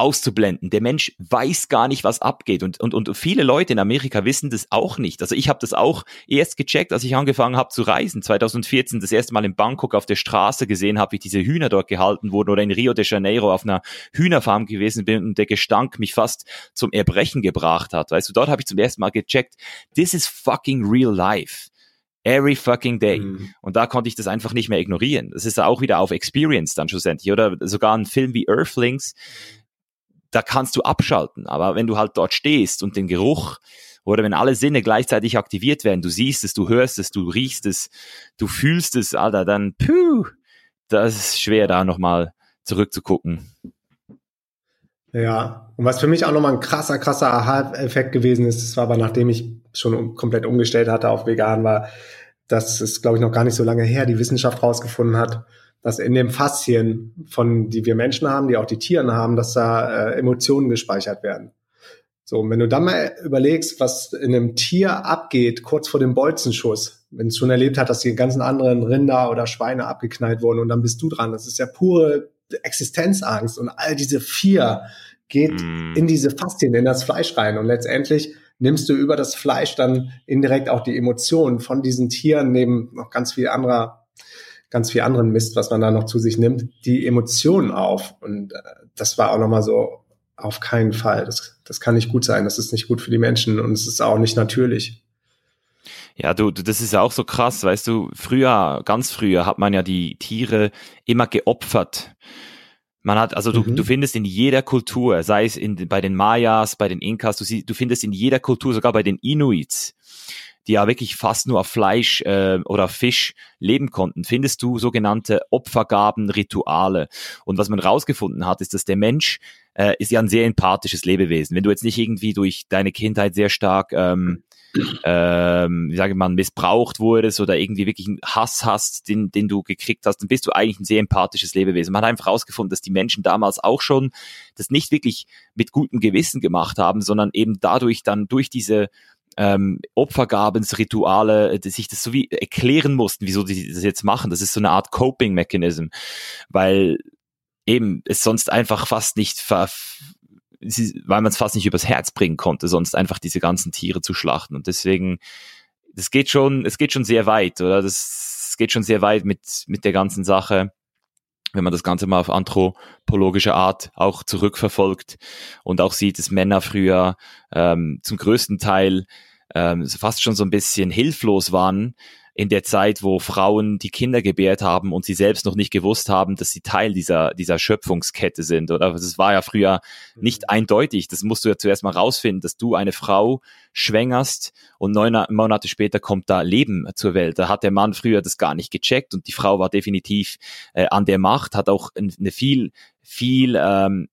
B: auszublenden. Der Mensch weiß gar nicht, was abgeht. Und, und, und viele Leute in Amerika wissen das auch nicht. Also ich habe das auch erst gecheckt, als ich angefangen habe zu reisen. 2014 das erste Mal in Bangkok auf der Straße gesehen habe, wie diese Hühner dort gehalten wurden oder in Rio de Janeiro auf einer Hühnerfarm gewesen bin und der Gestank mich fast zum Erbrechen gebracht hat. Weißt du, dort habe ich zum ersten Mal gecheckt, this is fucking real life. Every fucking day. Mhm. Und da konnte ich das einfach nicht mehr ignorieren. Das ist auch wieder auf Experience dann schlussendlich. Oder sogar ein Film wie Earthlings, da kannst du abschalten. Aber wenn du halt dort stehst und den Geruch oder wenn alle Sinne gleichzeitig aktiviert werden, du siehst es, du hörst es, du riechst es, du fühlst es, Alter, dann puh, das ist schwer, da nochmal zurückzugucken.
A: Ja, und was für mich auch nochmal ein krasser, krasser Aha-Effekt gewesen ist, das war aber nachdem ich schon komplett umgestellt hatte auf vegan, war, dass es, glaube ich, noch gar nicht so lange her die Wissenschaft rausgefunden hat, dass in den Faszien, von die wir Menschen haben, die auch die Tieren haben, dass da äh, Emotionen gespeichert werden. So, und wenn du dann mal überlegst, was in einem Tier abgeht, kurz vor dem Bolzenschuss, wenn es schon erlebt hat, dass die ganzen anderen Rinder oder Schweine abgeknallt wurden und dann bist du dran. Das ist ja pure Existenzangst und all diese vier geht mm. in diese Faszien, in das Fleisch rein und letztendlich nimmst du über das Fleisch dann indirekt auch die Emotionen von diesen Tieren neben noch ganz viel anderer ganz viel anderen Mist, was man da noch zu sich nimmt, die Emotionen auf. Und äh, das war auch nochmal so, auf keinen Fall. Das, das kann nicht gut sein. Das ist nicht gut für die Menschen und es ist auch nicht natürlich.
B: Ja, du, du, das ist auch so krass, weißt du, früher, ganz früher hat man ja die Tiere immer geopfert. Man hat, also du, mhm. du findest in jeder Kultur, sei es in, bei den Mayas, bei den Inkas, du, sie, du findest in jeder Kultur, sogar bei den Inuits, die ja wirklich fast nur auf Fleisch äh, oder Fisch leben konnten, findest du sogenannte Opfergaben, Rituale. Und was man rausgefunden hat, ist, dass der Mensch äh, ist ja ein sehr empathisches Lebewesen. Wenn du jetzt nicht irgendwie durch deine Kindheit sehr stark ähm, ähm, wie sage man, missbraucht wurdest oder irgendwie wirklich einen Hass hast, den, den du gekriegt hast, dann bist du eigentlich ein sehr empathisches Lebewesen. Man hat einfach herausgefunden, dass die Menschen damals auch schon das nicht wirklich mit gutem Gewissen gemacht haben, sondern eben dadurch dann durch diese ähm, Opfergabensrituale, die sich das so wie erklären mussten, wieso die das jetzt machen. Das ist so eine Art Coping-Mechanism, weil eben es sonst einfach fast nicht ver weil man es fast nicht übers Herz bringen konnte, sonst einfach diese ganzen Tiere zu schlachten. Und deswegen, das geht schon, es geht schon sehr weit, oder? Das, das geht schon sehr weit mit, mit der ganzen Sache wenn man das Ganze mal auf anthropologische Art auch zurückverfolgt und auch sieht, dass Männer früher ähm, zum größten Teil ähm, fast schon so ein bisschen hilflos waren in der Zeit, wo Frauen die Kinder gebärt haben und sie selbst noch nicht gewusst haben, dass sie Teil dieser, dieser Schöpfungskette sind. Oder das war ja früher nicht mhm. eindeutig. Das musst du ja zuerst mal rausfinden, dass du eine Frau schwängerst und neun Monate später kommt da Leben zur Welt. Da hat der Mann früher das gar nicht gecheckt und die Frau war definitiv äh, an der Macht, hat auch eine viel, viel ähm,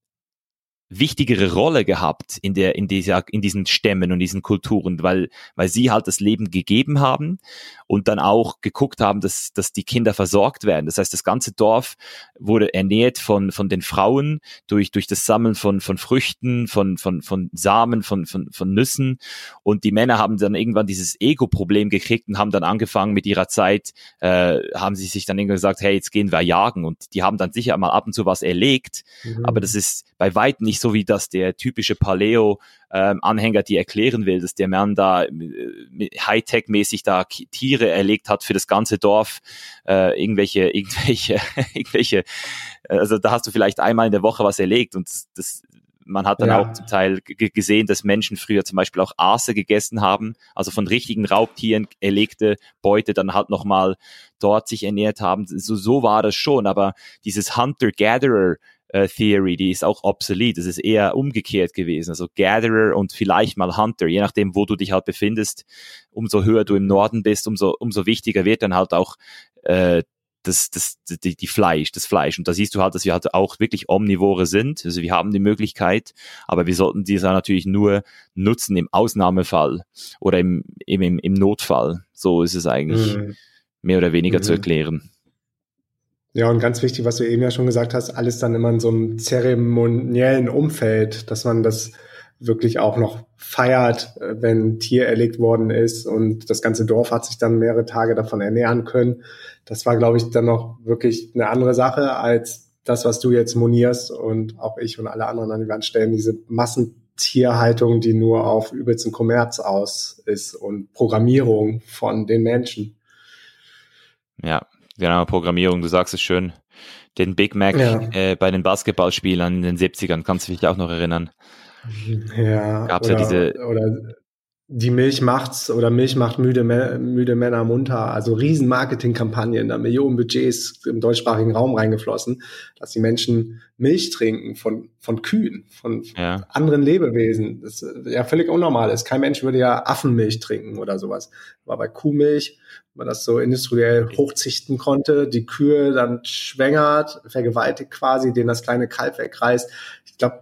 B: wichtigere Rolle gehabt in der in dieser in diesen Stämmen und diesen Kulturen, weil weil sie halt das Leben gegeben haben und dann auch geguckt haben, dass dass die Kinder versorgt werden. Das heißt, das ganze Dorf wurde ernährt von von den Frauen durch durch das Sammeln von von Früchten, von von von Samen, von von von Nüssen und die Männer haben dann irgendwann dieses Ego-Problem gekriegt und haben dann angefangen mit ihrer Zeit, äh, haben sie sich dann irgendwann gesagt, hey, jetzt gehen wir jagen und die haben dann sicher mal ab und zu was erlegt, mhm. aber das ist bei weitem nicht so wie das der typische Paleo ähm, Anhänger die erklären will, dass der Mann da äh, Hightech-mäßig da Tiere erlegt hat für das ganze Dorf, äh, irgendwelche, irgendwelche, irgendwelche, also da hast du vielleicht einmal in der Woche was erlegt und das, das man hat dann ja. auch zum Teil gesehen, dass Menschen früher zum Beispiel auch Aase gegessen haben, also von richtigen Raubtieren erlegte Beute dann halt nochmal dort sich ernährt haben. So, so war das schon, aber dieses Hunter-Gatherer äh, Theory, die ist auch obsolet. Es ist eher umgekehrt gewesen. Also Gatherer und vielleicht mal Hunter, je nachdem, wo du dich halt befindest. Umso höher du im Norden bist, umso, umso wichtiger wird dann halt auch äh, das, das, die, die Fleisch, das Fleisch. Und da siehst du halt, dass wir halt auch wirklich Omnivore sind. Also wir haben die Möglichkeit, aber wir sollten diese natürlich nur nutzen im Ausnahmefall oder im, im, im Notfall. So ist es eigentlich mhm. mehr oder weniger mhm. zu erklären.
A: Ja, und ganz wichtig, was du eben ja schon gesagt hast, alles dann immer in so einem zeremoniellen Umfeld, dass man das wirklich auch noch feiert, äh, wenn Tier erlegt worden ist und das ganze Dorf hat sich dann mehrere Tage davon ernähren können. Das war, glaube ich, dann noch wirklich eine andere Sache als das, was du jetzt monierst und auch ich und alle anderen an die Wand stellen, diese Massentierhaltung, die nur auf übelsten Kommerz aus ist und Programmierung von den Menschen.
B: Ja, Genau, Programmierung, du sagst es schön. Den Big Mac ja. äh, bei den Basketballspielern in den 70ern, kannst du dich auch noch erinnern?
A: Ja, Gab's oder, ja diese oder die Milch macht's oder Milch macht müde, müde Männer munter. Also riesen Marketingkampagnen, da Millionen Budgets im deutschsprachigen Raum reingeflossen, dass die Menschen Milch trinken von, von Kühen, von ja. anderen Lebewesen. Das ja völlig unnormal ist. Kein Mensch würde ja Affenmilch trinken oder sowas. Aber bei Kuhmilch, man das so industriell hochzichten konnte, die Kühe dann schwängert, vergewaltigt quasi, den das kleine Kalb wegreißt. Ich glaube,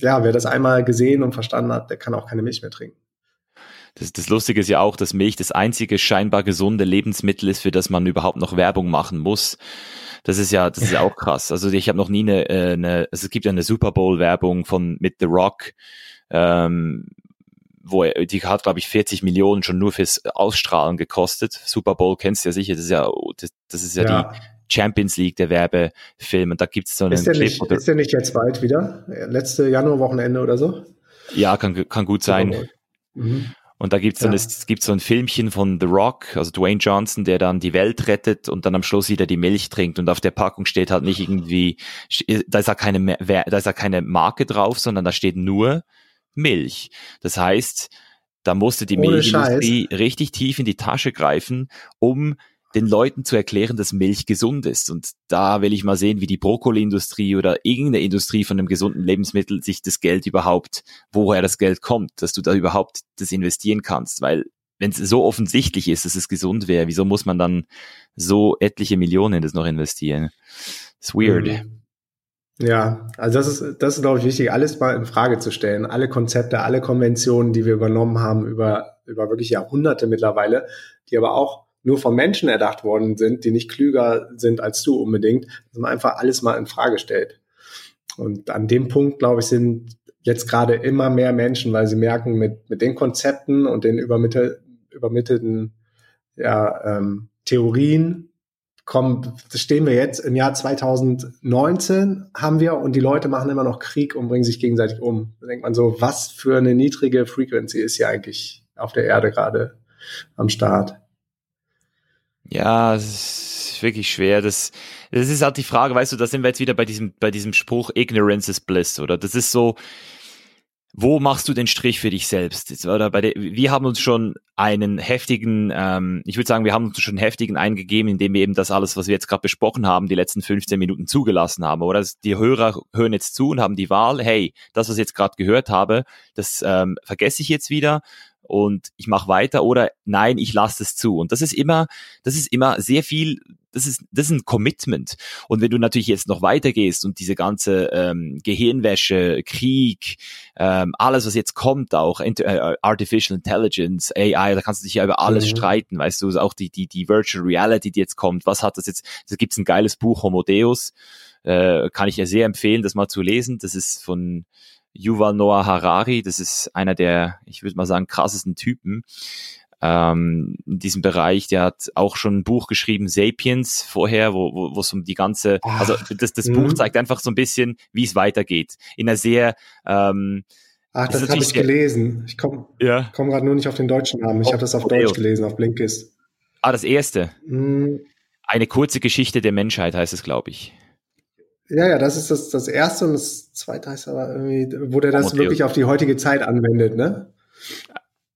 A: ja, wer das einmal gesehen und verstanden hat, der kann auch keine Milch mehr trinken.
B: Das, das Lustige ist ja auch, dass Milch das einzige scheinbar gesunde Lebensmittel ist, für das man überhaupt noch Werbung machen muss. Das ist ja, das ist ja auch krass. Also ich habe noch nie eine, äh, eine also es gibt ja eine Super Bowl Werbung von mit The Rock, ähm, wo er, die hat glaube ich 40 Millionen schon nur fürs Ausstrahlen gekostet. Super Bowl kennst du ja sicher, das ist ja, das, das ist ja, ja. die Champions League der Werbefilm und da gibt es so einen
A: ist der Clip. Nicht, ist der nicht jetzt bald wieder? Letzte Januarwochenende oder so?
B: Ja, kann, kann gut sein. Mhm. Und da ja. es gibt so ein Filmchen von The Rock, also Dwayne Johnson, der dann die Welt rettet und dann am Schluss wieder die Milch trinkt und auf der Packung steht halt nicht irgendwie, da ist ja keine, da ist ja keine Marke drauf, sondern da steht nur Milch. Das heißt, da musste die Milchindustrie richtig tief in die Tasche greifen, um den Leuten zu erklären, dass Milch gesund ist. Und da will ich mal sehen, wie die Brokkoli-Industrie oder irgendeine Industrie von einem gesunden Lebensmittel sich das Geld überhaupt, woher das Geld kommt, dass du da überhaupt das investieren kannst. Weil wenn es so offensichtlich ist, dass es gesund wäre, wieso muss man dann so etliche Millionen in das noch investieren? Das ist weird. Mhm.
A: Ja, also das ist, das ist, glaube ich, wichtig, alles mal in Frage zu stellen. Alle Konzepte, alle Konventionen, die wir übernommen haben über, über wirklich Jahrhunderte mittlerweile, die aber auch nur von Menschen erdacht worden sind, die nicht klüger sind als du unbedingt, dass man einfach alles mal in Frage stellt. Und an dem Punkt, glaube ich, sind jetzt gerade immer mehr Menschen, weil sie merken, mit, mit den Konzepten und den übermittel, übermittelten ja, ähm, Theorien kommen, stehen wir jetzt im Jahr 2019 haben wir und die Leute machen immer noch Krieg und bringen sich gegenseitig um. Da denkt man so, was für eine niedrige Frequency ist hier eigentlich auf der Erde gerade am Start?
B: Ja, es ist wirklich schwer. Das, das ist halt die Frage, weißt du, da sind wir jetzt wieder bei diesem, bei diesem Spruch Ignorance is bliss, oder? Das ist so, wo machst du den Strich für dich selbst? Oder bei der, wir haben uns schon einen heftigen, ähm, ich würde sagen, wir haben uns schon einen heftigen eingegeben, indem wir eben das alles, was wir jetzt gerade besprochen haben, die letzten 15 Minuten zugelassen haben. Oder die Hörer hören jetzt zu und haben die Wahl, hey, das, was ich jetzt gerade gehört habe, das ähm, vergesse ich jetzt wieder und ich mache weiter oder nein, ich lasse es zu. Und das ist immer, das ist immer sehr viel, das ist, das ist ein Commitment. Und wenn du natürlich jetzt noch weitergehst und diese ganze ähm, Gehirnwäsche, Krieg, ähm, alles, was jetzt kommt, auch äh, Artificial Intelligence, AI, da kannst du dich ja über alles mhm. streiten, weißt du, auch die, die, die Virtual Reality, die jetzt kommt, was hat das jetzt, da gibt's ein geiles Buch, Homo Deus, äh, kann ich ja sehr empfehlen, das mal zu lesen. Das ist von Yuval Noah Harari, das ist einer der, ich würde mal sagen, krassesten Typen ähm, in diesem Bereich. Der hat auch schon ein Buch geschrieben, Sapiens, vorher, wo wo es um die ganze, also das, das Buch mhm. zeigt einfach so ein bisschen, wie es weitergeht. In einer sehr ähm,
A: Ach, das, das habe ich gelesen. Ich komme ja. komm gerade nur nicht auf den deutschen Namen. Ich habe das auf Deutsch gelesen, auf Blinkist.
B: Ah, das erste. Mhm. Eine kurze Geschichte der Menschheit heißt es, glaube ich.
A: Ja, ja, das ist das, das erste und das zweite heißt aber irgendwie, wo der das wirklich auf die heutige Zeit anwendet, ne?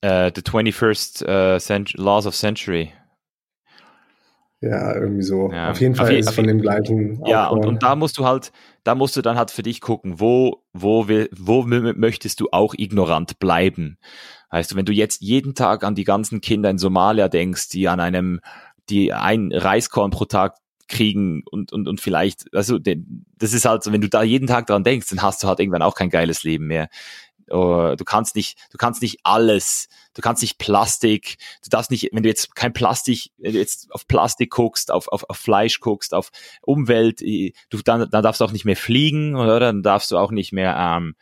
B: Uh, the 21st uh, äh, Laws of Century.
A: Ja, irgendwie so. Ja. Auf jeden Fall auf ist es von dem gleichen.
B: Ja, und, und da musst du halt, da musst du dann halt für dich gucken, wo, wo, will, wo möchtest du auch ignorant bleiben? Heißt du, wenn du jetzt jeden Tag an die ganzen Kinder in Somalia denkst, die an einem, die ein Reiskorn pro Tag kriegen und, und, und vielleicht, also das ist halt so, wenn du da jeden Tag dran denkst, dann hast du halt irgendwann auch kein geiles Leben mehr. Oh, du kannst nicht, du kannst nicht alles, du kannst nicht Plastik, du darfst nicht, wenn du jetzt kein Plastik, wenn du jetzt auf Plastik guckst, auf, auf, auf Fleisch guckst, auf Umwelt, du, dann, dann darfst du auch nicht mehr fliegen, oder? Dann darfst du auch nicht mehr ähm,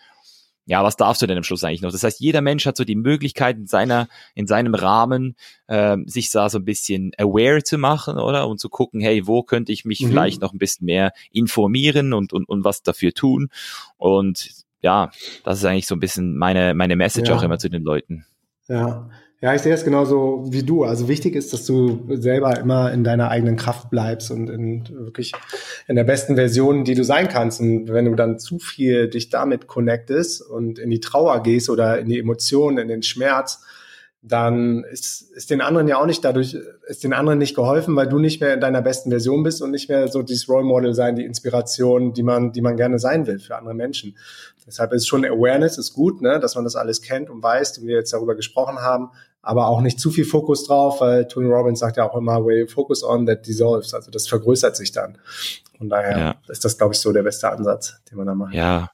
B: ja, was darfst du denn am Schluss eigentlich noch? Das heißt, jeder Mensch hat so die Möglichkeit in seiner, in seinem Rahmen, äh, sich da so ein bisschen aware zu machen, oder? Und zu gucken, hey, wo könnte ich mich mhm. vielleicht noch ein bisschen mehr informieren und, und, und was dafür tun? Und ja, das ist eigentlich so ein bisschen meine, meine Message ja. auch immer zu den Leuten.
A: Ja, ja, ich sehe das genauso wie du. Also wichtig ist, dass du selber immer in deiner eigenen Kraft bleibst und in wirklich in der besten Version, die du sein kannst. Und wenn du dann zu viel dich damit connectest und in die Trauer gehst oder in die Emotionen, in den Schmerz, dann ist, ist den anderen ja auch nicht dadurch, ist den anderen nicht geholfen, weil du nicht mehr in deiner besten Version bist und nicht mehr so dieses Role Model sein, die Inspiration, die man, die man gerne sein will für andere Menschen. Deshalb ist schon Awareness ist gut, ne, dass man das alles kennt und weiß, wie wir jetzt darüber gesprochen haben, aber auch nicht zu viel Fokus drauf, weil Tony Robbins sagt ja auch immer, we focus on that dissolves, also das vergrößert sich dann. Von daher ja. ist das, glaube ich, so der beste Ansatz, den man da macht.
B: Ja,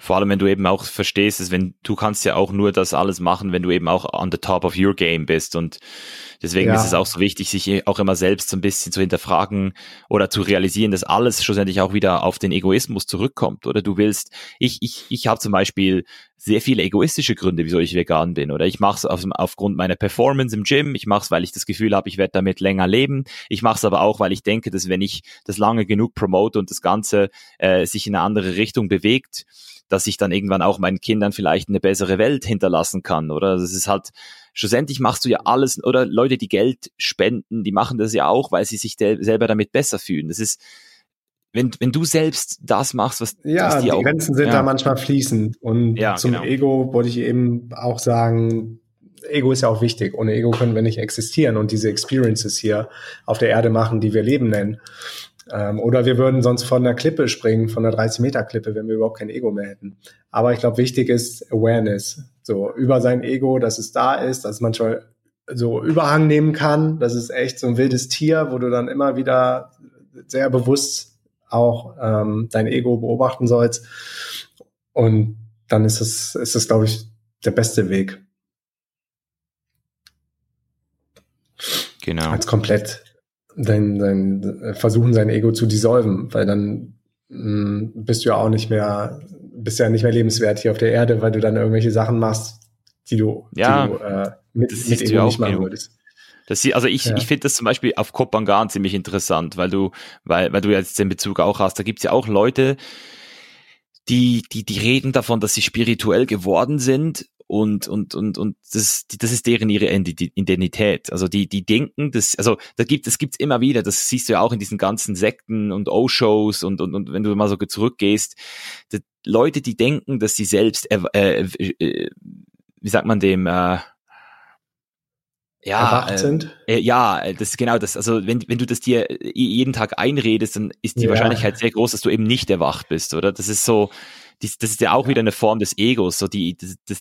B: vor allem, wenn du eben auch verstehst, dass wenn du kannst ja auch nur das alles machen, wenn du eben auch on the top of your game bist. Und deswegen ja. ist es auch so wichtig, sich auch immer selbst so ein bisschen zu hinterfragen oder zu realisieren, dass alles schlussendlich auch wieder auf den Egoismus zurückkommt. Oder du willst, ich, ich, ich habe zum Beispiel sehr viele egoistische Gründe, wieso ich vegan bin. Oder ich mache es auf, aufgrund meiner Performance im Gym. Ich mache es, weil ich das Gefühl habe, ich werde damit länger leben. Ich mache es aber auch, weil ich denke, dass wenn ich das lange genug promote und das Ganze äh, sich in eine andere Richtung bewegt, dass ich dann irgendwann auch meinen Kindern vielleicht eine bessere Welt hinterlassen kann, oder? Das ist halt, schlussendlich machst du ja alles, oder Leute, die Geld spenden, die machen das ja auch, weil sie sich selber damit besser fühlen. Das ist, wenn, wenn du selbst das machst, was,
A: ja,
B: was
A: die, die Grenzen sind ja. da manchmal fließend. Und ja, zum genau. Ego wollte ich eben auch sagen, Ego ist ja auch wichtig. Ohne Ego können wir nicht existieren und diese Experiences hier auf der Erde machen, die wir Leben nennen. Ähm, oder wir würden sonst von der Klippe springen, von der 30-Meter-Klippe, wenn wir überhaupt kein Ego mehr hätten. Aber ich glaube, wichtig ist Awareness. So über sein Ego, dass es da ist, dass es manchmal so Überhang nehmen kann. Das ist echt so ein wildes Tier, wo du dann immer wieder sehr bewusst auch ähm, dein Ego beobachten sollst. Und dann ist es, ist es, glaube ich, der beste Weg.
B: Genau.
A: Als komplett dein, dein, versuchen, sein Ego zu dissolven, weil dann mh, mm, bist du ja auch nicht mehr, bist ja nicht mehr lebenswert hier auf der Erde, weil du dann irgendwelche Sachen machst, die du,
B: ja,
A: die du äh, mit, mit Ego nicht machen würdest.
B: Das, also ich, ja. ich finde das zum Beispiel auf Kopangan ziemlich interessant, weil du, weil, weil du jetzt den Bezug auch hast. Da gibt's ja auch Leute, die, die, die reden davon, dass sie spirituell geworden sind und und und und das das ist deren ihre Identität. Also die die denken, das also da gibt es gibt's immer wieder. Das siehst du ja auch in diesen ganzen Sekten und O-Shows und und und wenn du mal so zurückgehst, die Leute, die denken, dass sie selbst äh, äh, wie sagt man dem äh,
A: ja, erwacht sind?
B: Äh, ja, das ist genau das. Also wenn, wenn du das dir jeden Tag einredest, dann ist die ja. Wahrscheinlichkeit sehr groß, dass du eben nicht erwacht bist, oder? Das ist so, das, das ist ja auch wieder eine Form des Egos, so die, das, das,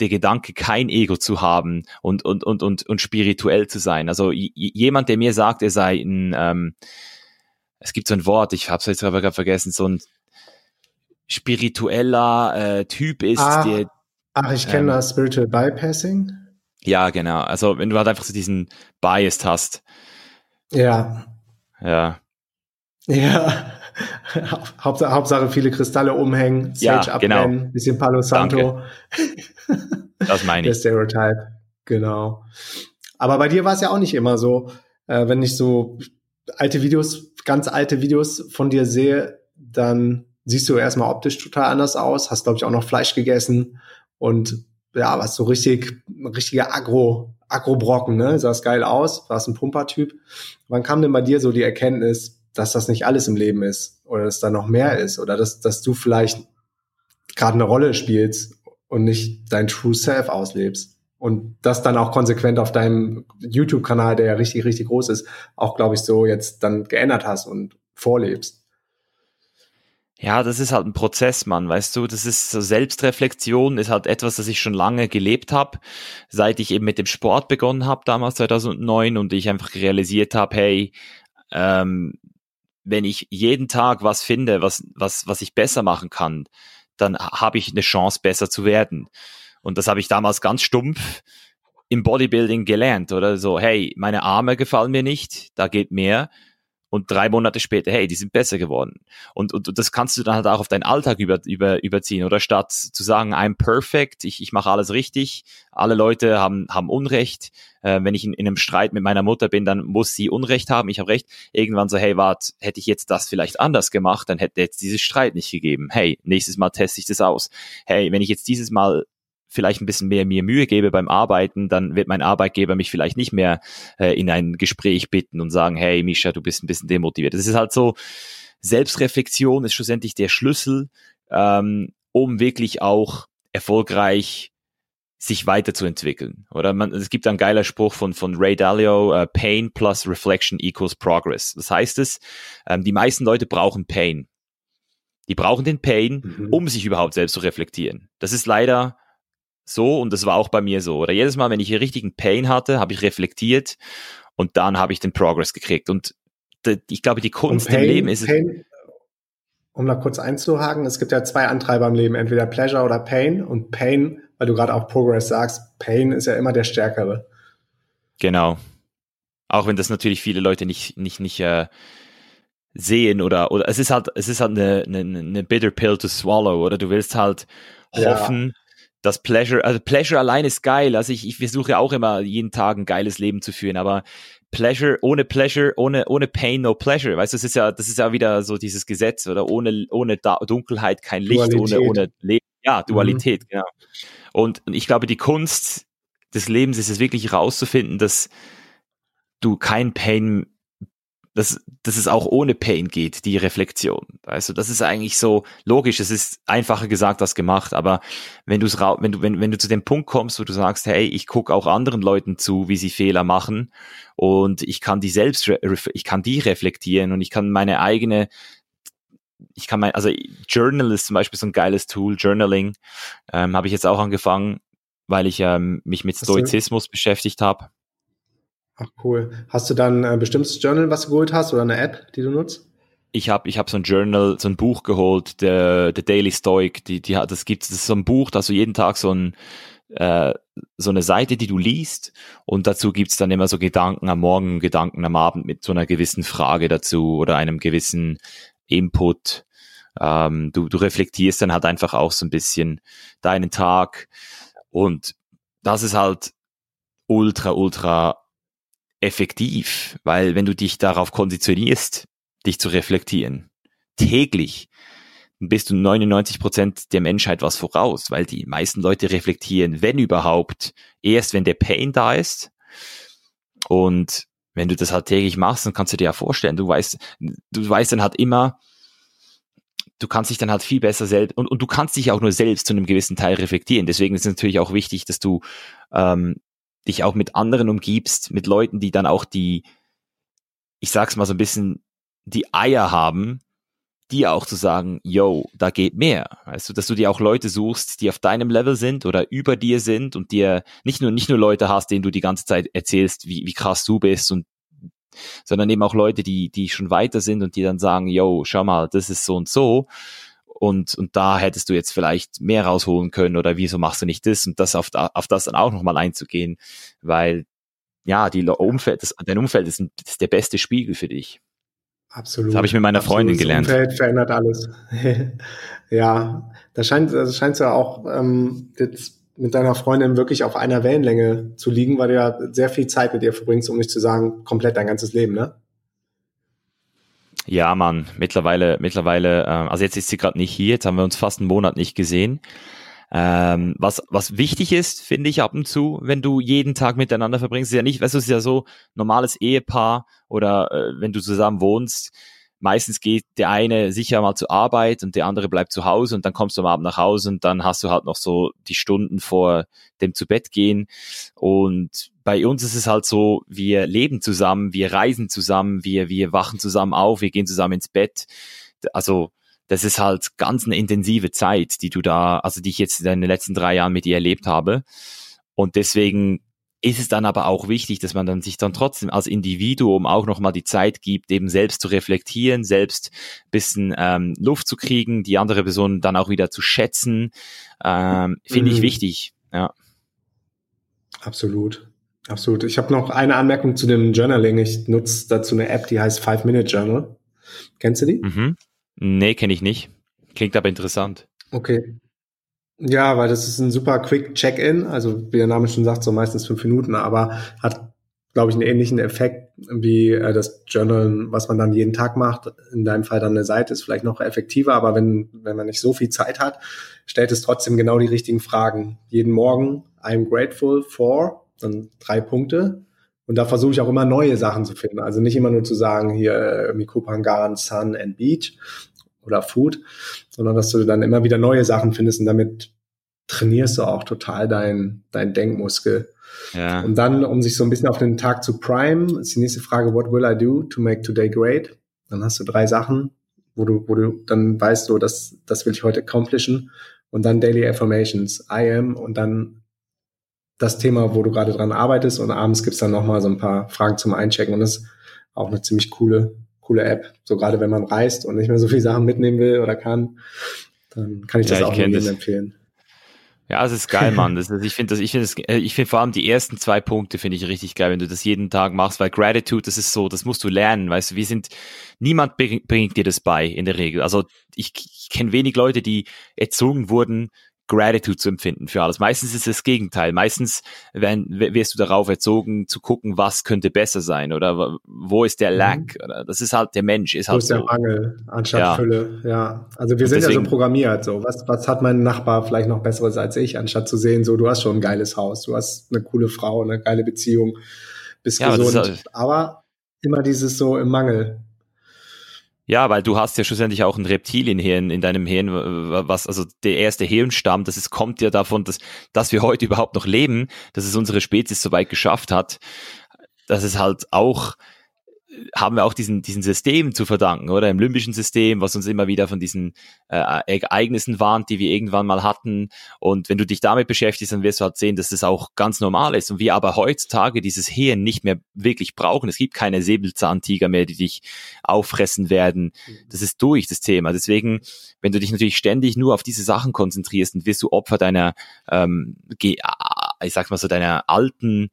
B: der Gedanke, kein Ego zu haben und, und, und, und, und spirituell zu sein. Also jemand, der mir sagt, er sei ein, ähm, es gibt so ein Wort, ich habe es jetzt aber gerade vergessen, so ein spiritueller äh, Typ ist,
A: ah,
B: der.
A: Ach, ich kenne ähm, das Spiritual Bypassing.
B: Ja, genau. Also wenn du halt einfach so diesen Bias hast.
A: Ja.
B: Ja.
A: Ja. Hauptsache, Hauptsache viele Kristalle umhängen, Sage ja, genau. abbrennen, bisschen Palo Santo.
B: das meine
A: ich. Der Stereotype, genau. Aber bei dir war es ja auch nicht immer so, äh, wenn ich so alte Videos, ganz alte Videos von dir sehe, dann siehst du erstmal optisch total anders aus, hast, glaube ich, auch noch Fleisch gegessen und ja, was so richtig, richtiger Agro, Agro-Brocken, ne? Sahst geil aus, warst ein Pumpertyp. Wann kam denn bei dir so die Erkenntnis, dass das nicht alles im Leben ist oder dass da noch mehr ist oder dass, dass du vielleicht gerade eine Rolle spielst und nicht dein True Self auslebst? Und das dann auch konsequent auf deinem YouTube-Kanal, der ja richtig, richtig groß ist, auch, glaube ich, so jetzt dann geändert hast und vorlebst.
B: Ja, das ist halt ein Prozess, Mann, weißt du, das ist so Selbstreflexion, ist halt etwas, das ich schon lange gelebt habe, seit ich eben mit dem Sport begonnen habe, damals 2009, und ich einfach realisiert habe, hey, ähm, wenn ich jeden Tag was finde, was, was, was ich besser machen kann, dann habe ich eine Chance, besser zu werden. Und das habe ich damals ganz stumpf im Bodybuilding gelernt, oder so, hey, meine Arme gefallen mir nicht, da geht mehr und drei Monate später, hey, die sind besser geworden. Und, und, und das kannst du dann halt auch auf deinen Alltag über, über, überziehen. Oder statt zu sagen, I'm perfect, ich, ich mache alles richtig, alle Leute haben, haben Unrecht. Äh, wenn ich in, in einem Streit mit meiner Mutter bin, dann muss sie Unrecht haben, ich habe Recht. Irgendwann so, hey, warte, hätte ich jetzt das vielleicht anders gemacht, dann hätte jetzt dieses Streit nicht gegeben. Hey, nächstes Mal teste ich das aus. Hey, wenn ich jetzt dieses Mal vielleicht ein bisschen mehr mir Mühe gebe beim Arbeiten, dann wird mein Arbeitgeber mich vielleicht nicht mehr äh, in ein Gespräch bitten und sagen, hey Misha, du bist ein bisschen demotiviert. Das ist halt so, Selbstreflexion ist schlussendlich der Schlüssel, ähm, um wirklich auch erfolgreich sich weiterzuentwickeln. Oder man, es gibt einen geiler Spruch von, von Ray Dalio, uh, Pain plus Reflection equals Progress. Das heißt es, ähm, die meisten Leute brauchen Pain. Die brauchen den Pain, mhm. um sich überhaupt selbst zu reflektieren. Das ist leider so und das war auch bei mir so. Oder jedes Mal, wenn ich einen richtigen Pain hatte, habe ich reflektiert und dann habe ich den Progress gekriegt. Und ich glaube, die Kunst Pain, im Leben ist Pain,
A: um da kurz einzuhaken, es gibt ja zwei Antreiber im Leben, entweder Pleasure oder Pain. Und Pain, weil du gerade auch Progress sagst, Pain ist ja immer der Stärkere.
B: Genau. Auch wenn das natürlich viele Leute nicht, nicht, nicht äh, sehen oder, oder es ist halt, es ist halt eine, eine, eine bitter pill to swallow, oder du willst halt hoffen, ja das Pleasure, also Pleasure allein ist geil. Also ich, ich versuche ja auch immer jeden Tag ein geiles Leben zu führen, aber Pleasure, ohne Pleasure, ohne, ohne Pain, no Pleasure. Weißt du, das ist ja, das ist ja wieder so dieses Gesetz, oder ohne, ohne Dunkelheit kein Licht, Dualität. ohne, ohne Leben. Ja, Dualität, mhm. genau. Und, und ich glaube, die Kunst des Lebens ist es wirklich herauszufinden, dass du kein Pain dass, dass es auch ohne Pain geht, die Reflexion. Also das ist eigentlich so logisch. Es ist einfacher gesagt als gemacht. Aber wenn du es wenn du wenn, wenn du zu dem Punkt kommst, wo du sagst, hey, ich gucke auch anderen Leuten zu, wie sie Fehler machen und ich kann die selbst, ich kann die reflektieren und ich kann meine eigene ich kann mein, also Journal ist zum Beispiel so ein geiles Tool, Journaling, ähm, habe ich jetzt auch angefangen, weil ich ähm, mich mit Stoizismus beschäftigt habe.
A: Ach cool. Hast du dann ein bestimmtes Journal, was du geholt hast oder eine App, die du nutzt?
B: Ich habe ich hab so ein Journal, so ein Buch geholt, der, der Daily Stoic, die, die hat, das gibt, das ist so ein Buch, da hast du jeden Tag so ein, äh, so eine Seite, die du liest und dazu gibt's dann immer so Gedanken am Morgen, Gedanken am Abend mit so einer gewissen Frage dazu oder einem gewissen Input. Ähm, du, du reflektierst dann halt einfach auch so ein bisschen deinen Tag und das ist halt ultra, ultra effektiv, weil wenn du dich darauf konditionierst, dich zu reflektieren, täglich, bist du 99 Prozent der Menschheit was voraus, weil die meisten Leute reflektieren, wenn überhaupt, erst wenn der Pain da ist. Und wenn du das halt täglich machst, dann kannst du dir ja vorstellen, du weißt, du weißt dann halt immer, du kannst dich dann halt viel besser selbst und, und du kannst dich auch nur selbst zu einem gewissen Teil reflektieren. Deswegen ist es natürlich auch wichtig, dass du ähm, dich auch mit anderen umgibst, mit Leuten, die dann auch die, ich sag's mal so ein bisschen, die Eier haben, dir auch zu sagen, yo, da geht mehr. Weißt du, dass du dir auch Leute suchst, die auf deinem Level sind oder über dir sind und dir nicht nur, nicht nur Leute hast, denen du die ganze Zeit erzählst, wie, wie krass du bist und sondern eben auch Leute, die, die schon weiter sind und die dann sagen, yo, schau mal, das ist so und so. Und, und da hättest du jetzt vielleicht mehr rausholen können oder wieso machst du nicht das und das auf, auf das dann auch nochmal einzugehen, weil ja, die Umfeld, das, dein Umfeld ist, ein, ist der beste Spiegel für dich.
A: Absolut.
B: Das habe ich mit meiner Absolut. Freundin gelernt.
A: Das Umfeld verändert alles. ja, da scheint, das scheint ja auch ähm, jetzt mit deiner Freundin wirklich auf einer Wellenlänge zu liegen, weil du ja sehr viel Zeit mit ihr verbringst, um nicht zu sagen, komplett dein ganzes Leben, ne?
B: Ja, Mann, mittlerweile, mittlerweile, äh, also jetzt ist sie gerade nicht hier, jetzt haben wir uns fast einen Monat nicht gesehen. Ähm, was, was wichtig ist, finde ich ab und zu, wenn du jeden Tag miteinander verbringst, ist ja nicht, weißt du, es ist ja so normales Ehepaar oder äh, wenn du zusammen wohnst, meistens geht der eine sicher mal zur Arbeit und der andere bleibt zu Hause und dann kommst du am Abend nach Hause und dann hast du halt noch so die Stunden vor dem zu Bett gehen und bei uns ist es halt so, wir leben zusammen, wir reisen zusammen, wir, wir wachen zusammen auf, wir gehen zusammen ins Bett. Also das ist halt ganz eine intensive Zeit, die du da, also die ich jetzt in den letzten drei Jahren mit ihr erlebt habe. Und deswegen ist es dann aber auch wichtig, dass man dann sich dann trotzdem als Individuum auch nochmal die Zeit gibt, eben selbst zu reflektieren, selbst bisschen ähm, Luft zu kriegen, die andere Person dann auch wieder zu schätzen, ähm, finde mhm. ich wichtig. Ja.
A: Absolut. Absolut. Ich habe noch eine Anmerkung zu dem Journaling. Ich nutze dazu eine App, die heißt Five Minute Journal. Kennst du die?
B: Mhm. Nee, kenne ich nicht. Klingt aber interessant.
A: Okay. Ja, weil das ist ein super quick Check-in, also wie der Name schon sagt, so meistens fünf Minuten, aber hat, glaube ich, einen ähnlichen Effekt wie äh, das Journal, was man dann jeden Tag macht. In deinem Fall dann eine Seite ist vielleicht noch effektiver, aber wenn, wenn man nicht so viel Zeit hat, stellt es trotzdem genau die richtigen Fragen. Jeden Morgen, I'm grateful for, dann drei Punkte. Und da versuche ich auch immer neue Sachen zu finden. Also nicht immer nur zu sagen, hier äh, Mikupangan, Sun and Beach, oder Food, sondern dass du dann immer wieder neue Sachen findest und damit trainierst du auch total dein, dein Denkmuskel. Ja. Und dann, um sich so ein bisschen auf den Tag zu prime, ist die nächste Frage, what will I do to make today great? Dann hast du drei Sachen, wo du, wo du dann weißt, so, das, das will ich heute accomplishen. Und dann Daily Affirmations, I am und dann das Thema, wo du gerade dran arbeitest. Und abends gibt's dann nochmal so ein paar Fragen zum Einchecken. Und das ist auch eine ziemlich coole, coole App. So gerade wenn man reist und nicht mehr so viele Sachen mitnehmen will oder kann, dann kann ich das ja, ich auch jedem empfehlen.
B: Ja, es ist geil, Mann. Das, ich finde das, ich finde das, äh, ich finde vor allem die ersten zwei Punkte finde ich richtig geil, wenn du das jeden Tag machst, weil Gratitude, das ist so, das musst du lernen, weißt du, wir sind, niemand bringt dir das bei, in der Regel. Also, ich, ich kenne wenig Leute, die erzogen wurden, Gratitude zu empfinden für alles. Meistens ist es das Gegenteil. Meistens wenn, wirst du darauf erzogen, zu gucken, was könnte besser sein oder wo ist der Lack. Mhm. Oder das ist halt der Mensch. Ist
A: wo
B: halt
A: ist der Mangel anstatt ja. Fülle. Ja, also wir sind deswegen, ja so programmiert. So was, was hat mein Nachbar vielleicht noch besseres als ich, anstatt zu sehen, so du hast schon ein geiles Haus, du hast eine coole Frau, eine geile Beziehung, bist ja, gesund. Halt aber immer dieses so im Mangel.
B: Ja, weil du hast ja schlussendlich auch ein Reptilienhirn in deinem Hirn, was, also der erste Hirnstamm, das ist, kommt ja davon, dass, dass wir heute überhaupt noch leben, dass es unsere Spezies so weit geschafft hat, dass es halt auch haben wir auch diesen, diesen System zu verdanken, oder? Im limbischen System, was uns immer wieder von diesen äh, Ereignissen warnt, die wir irgendwann mal hatten. Und wenn du dich damit beschäftigst, dann wirst du halt sehen, dass das auch ganz normal ist. Und wir aber heutzutage dieses Hirn nicht mehr wirklich brauchen. Es gibt keine Säbelzahntiger mehr, die dich auffressen werden. Das ist durch, das Thema. Deswegen, wenn du dich natürlich ständig nur auf diese Sachen konzentrierst, dann wirst du Opfer deiner, ähm, ich sag mal so, deiner alten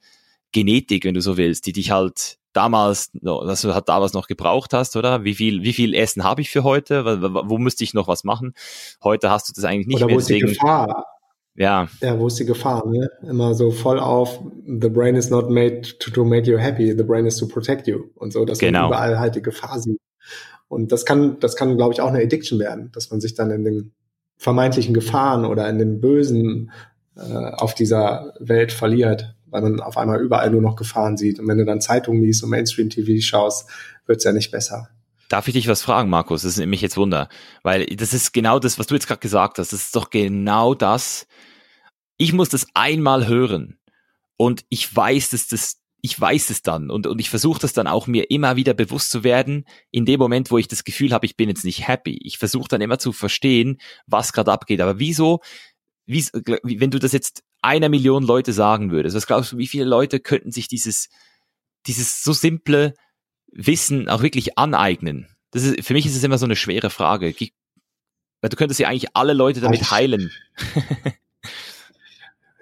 B: Genetik, wenn du so willst, die dich halt damals, dass du halt damals noch gebraucht hast, oder? Wie viel, wie viel Essen habe ich für heute? Wo müsste ich noch was machen? Heute hast du das eigentlich nicht
A: oder
B: mehr.
A: Wo ist die Gefahr?
B: Ja.
A: Ja, wo ist die Gefahr? Ne? Immer so voll auf, the brain is not made to, to make you happy, the brain is to protect you. Und so, dass genau. man überall halt die Gefahr sieht. Und das kann, das kann, glaube ich, auch eine Addiction werden, dass man sich dann in den vermeintlichen Gefahren oder in dem Bösen äh, auf dieser Welt verliert weil man auf einmal überall nur noch Gefahren sieht. Und wenn du dann Zeitungen liest und Mainstream-TV schaust, wird's ja nicht besser.
B: Darf ich dich was fragen, Markus? Das ist mich jetzt Wunder. Weil das ist genau das, was du jetzt gerade gesagt hast. Das ist doch genau das. Ich muss das einmal hören. Und ich weiß, dass das ich weiß es dann und, und ich versuche das dann auch mir immer wieder bewusst zu werden, in dem Moment, wo ich das Gefühl habe, ich bin jetzt nicht happy. Ich versuche dann immer zu verstehen, was gerade abgeht. Aber wieso, wie, wenn du das jetzt einer Million Leute sagen würdest, was glaubst du, wie viele Leute könnten sich dieses, dieses so simple Wissen auch wirklich aneignen? Das ist, für mich ist es immer so eine schwere Frage. Weil du könntest ja eigentlich alle Leute damit heilen.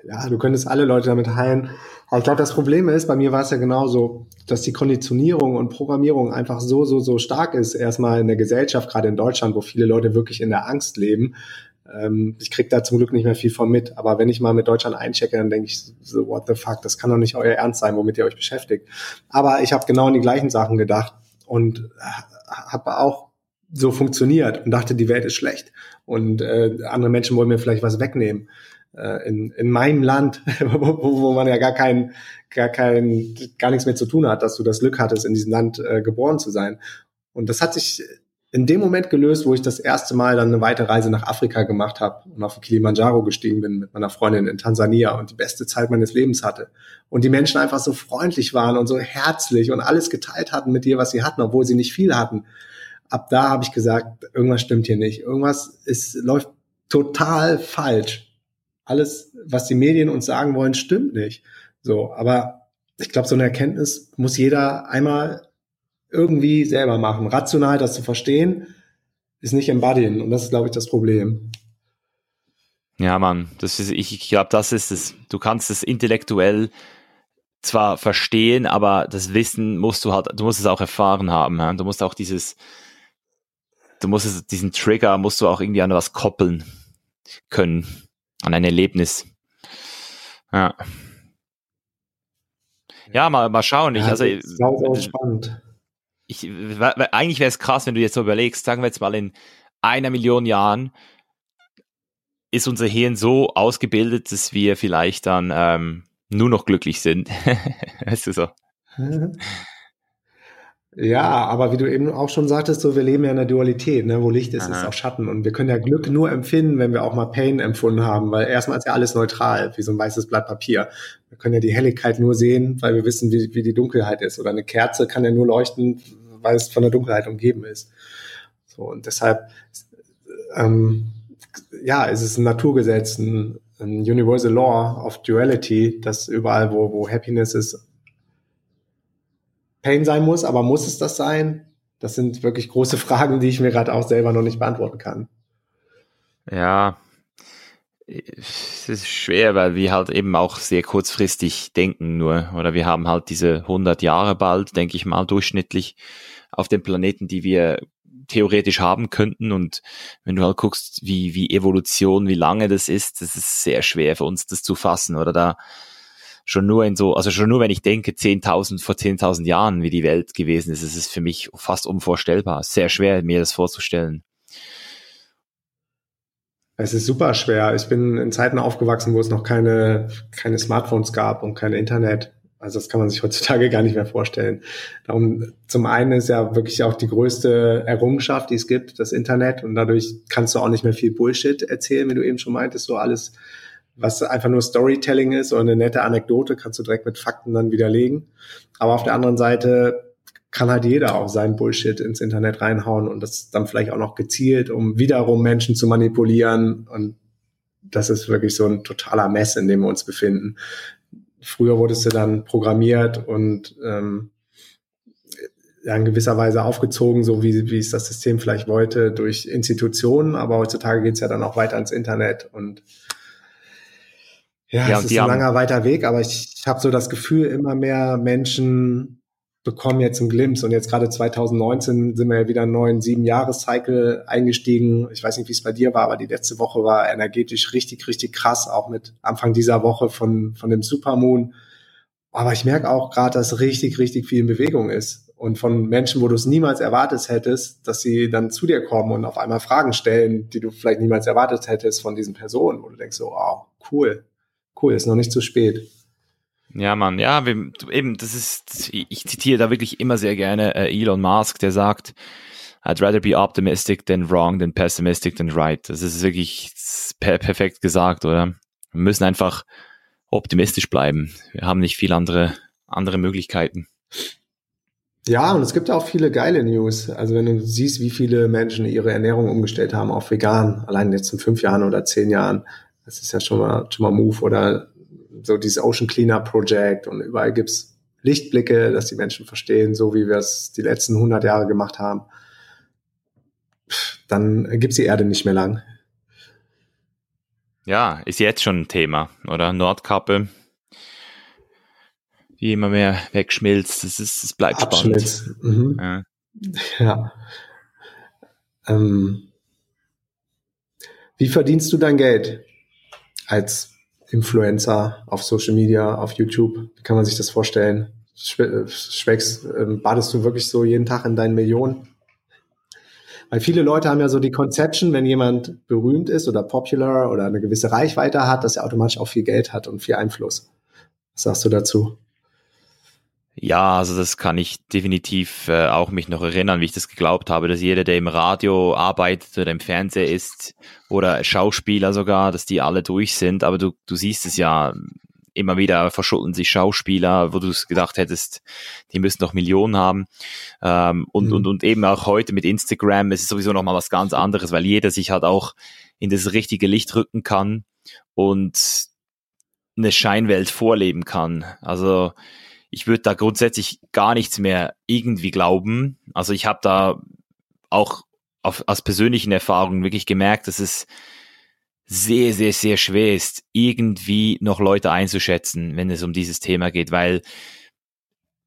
A: ja, du könntest alle Leute damit heilen. Aber ich glaube, das Problem ist, bei mir war es ja genauso, dass die Konditionierung und Programmierung einfach so, so, so stark ist. Erstmal in der Gesellschaft, gerade in Deutschland, wo viele Leute wirklich in der Angst leben. Ähm, ich krieg da zum Glück nicht mehr viel von mit. Aber wenn ich mal mit Deutschland einchecke, dann denke ich so, what the fuck, das kann doch nicht euer Ernst sein, womit ihr euch beschäftigt. Aber ich habe genau an die gleichen Sachen gedacht und habe auch so funktioniert und dachte, die Welt ist schlecht und äh, andere Menschen wollen mir vielleicht was wegnehmen äh, in, in meinem Land, wo, wo man ja gar kein, gar kein, gar nichts mehr zu tun hat, dass du das Glück hattest, in diesem Land äh, geboren zu sein. Und das hat sich in dem Moment gelöst, wo ich das erste Mal dann eine weite Reise nach Afrika gemacht habe und auf Kilimanjaro gestiegen bin mit meiner Freundin in Tansania und die beste Zeit meines Lebens hatte. Und die Menschen einfach so freundlich waren und so herzlich und alles geteilt hatten mit dir, was sie hatten, obwohl sie nicht viel hatten. Ab da habe ich gesagt, irgendwas stimmt hier nicht. Irgendwas ist, läuft total falsch alles, was die Medien uns sagen wollen, stimmt nicht. So, aber ich glaube, so eine Erkenntnis muss jeder einmal irgendwie selber machen. Rational das zu verstehen, ist nicht embodyen. Und das ist, glaube ich, das Problem.
B: Ja, Mann, das ist, ich, ich glaube, das ist es. Du kannst es intellektuell zwar verstehen, aber das Wissen musst du halt, du musst es auch erfahren haben. Ja? Du musst auch dieses, du musst es, diesen Trigger musst du auch irgendwie an was koppeln können an ein Erlebnis. Ja. Ja, mal, mal schauen. Ich, ja, also, das ist auch spannend. Ich, eigentlich wäre es krass, wenn du jetzt so überlegst, sagen wir jetzt mal in einer Million Jahren ist unser Hirn so ausgebildet, dass wir vielleicht dann ähm, nur noch glücklich sind. weißt du so?
A: Ja, aber wie du eben auch schon sagtest, so wir leben ja in der Dualität, ne? wo Licht ist, Aha. ist auch Schatten. Und wir können ja Glück nur empfinden, wenn wir auch mal Pain empfunden haben, weil erstmal ist ja alles neutral, wie so ein weißes Blatt Papier. Wir können ja die Helligkeit nur sehen, weil wir wissen, wie, wie die Dunkelheit ist. Oder eine Kerze kann ja nur leuchten, weil es von der Dunkelheit umgeben ist. So, und deshalb, ähm, ja, ist es ein Naturgesetz, ein, ein Universal Law of Duality, dass überall, wo, wo Happiness ist, Pain sein muss, aber muss es das sein? Das sind wirklich große Fragen, die ich mir gerade auch selber noch nicht beantworten kann.
B: Ja, es ist schwer, weil wir halt eben auch sehr kurzfristig denken nur. Oder wir haben halt diese 100 Jahre bald, denke ich mal, durchschnittlich auf dem Planeten, die wir theoretisch haben könnten. Und wenn du halt guckst, wie, wie Evolution, wie lange das ist, das ist sehr schwer für uns, das zu fassen. Oder da schon nur in so, also schon nur wenn ich denke, 10.000, vor 10.000 Jahren, wie die Welt gewesen ist, ist es für mich fast unvorstellbar. Sehr schwer, mir das vorzustellen.
A: Es ist super schwer. Ich bin in Zeiten aufgewachsen, wo es noch keine, keine Smartphones gab und kein Internet. Also das kann man sich heutzutage gar nicht mehr vorstellen. Darum, zum einen ist ja wirklich auch die größte Errungenschaft, die es gibt, das Internet. Und dadurch kannst du auch nicht mehr viel Bullshit erzählen, wie du eben schon meintest, so alles was einfach nur Storytelling ist oder eine nette Anekdote, kannst du direkt mit Fakten dann widerlegen. Aber auf der anderen Seite kann halt jeder auch seinen Bullshit ins Internet reinhauen und das dann vielleicht auch noch gezielt, um wiederum Menschen zu manipulieren. Und das ist wirklich so ein totaler Mess, in dem wir uns befinden. Früher wurdest du dann programmiert und ähm, ja, in gewisser Weise aufgezogen, so wie, wie es das System vielleicht wollte, durch Institutionen, aber heutzutage geht's ja dann auch weiter ins Internet und ja, ja es ist ein langer, weiter Weg, aber ich, ich habe so das Gefühl, immer mehr Menschen bekommen jetzt einen Glimpse. Und jetzt gerade 2019 sind wir ja wieder einen neuen sieben-Jahres-Cycle eingestiegen. Ich weiß nicht, wie es bei dir war, aber die letzte Woche war energetisch richtig, richtig krass, auch mit Anfang dieser Woche von, von dem Supermoon. Aber ich merke auch gerade, dass richtig, richtig viel in Bewegung ist. Und von Menschen, wo du es niemals erwartet hättest, dass sie dann zu dir kommen und auf einmal Fragen stellen, die du vielleicht niemals erwartet hättest von diesen Personen, wo du denkst so, oh, cool, cool, ist noch nicht zu spät.
B: Ja, Mann, ja, wir, eben, das ist, ich zitiere da wirklich immer sehr gerne äh, Elon Musk, der sagt, I'd rather be optimistic than wrong than pessimistic than right. Das ist wirklich per perfekt gesagt, oder? Wir müssen einfach optimistisch bleiben. Wir haben nicht viel andere andere Möglichkeiten.
A: Ja, und es gibt auch viele geile News. Also wenn du siehst, wie viele Menschen ihre Ernährung umgestellt haben auf vegan, allein jetzt in fünf Jahren oder zehn Jahren, das ist ja schon mal, schon mal Move. Oder so dieses Ocean Cleaner Project und überall gibt's Lichtblicke, dass die Menschen verstehen, so wie wir es die letzten 100 Jahre gemacht haben. Dann gibt's die Erde nicht mehr lang.
B: Ja, ist jetzt schon ein Thema, oder? Nordkappe, die immer mehr wegschmilzt. Es ist, es bleibt Abschmilzt. spannend. Mhm.
A: Ja. ja. Ähm, wie verdienst du dein Geld als Influencer auf Social Media, auf YouTube? Wie kann man sich das vorstellen? Schweckst, ähm, badest du wirklich so jeden Tag in deinen Millionen? Weil viele Leute haben ja so die Conception, wenn jemand berühmt ist oder popular oder eine gewisse Reichweite hat, dass er automatisch auch viel Geld hat und viel Einfluss. Was sagst du dazu?
B: Ja, also das kann ich definitiv äh, auch mich noch erinnern, wie ich das geglaubt habe, dass jeder, der im Radio arbeitet oder im Fernseher ist oder Schauspieler sogar, dass die alle durch sind. Aber du, du siehst es ja immer wieder verschulden sich Schauspieler, wo du es gedacht hättest, die müssen doch Millionen haben. Ähm, und, mhm. und, und eben auch heute mit Instagram ist es sowieso nochmal was ganz anderes, weil jeder sich halt auch in das richtige Licht rücken kann und eine Scheinwelt vorleben kann. Also ich würde da grundsätzlich gar nichts mehr irgendwie glauben. Also ich habe da auch auf, aus persönlichen Erfahrungen wirklich gemerkt, dass es sehr, sehr, sehr schwer ist, irgendwie noch Leute einzuschätzen, wenn es um dieses Thema geht, weil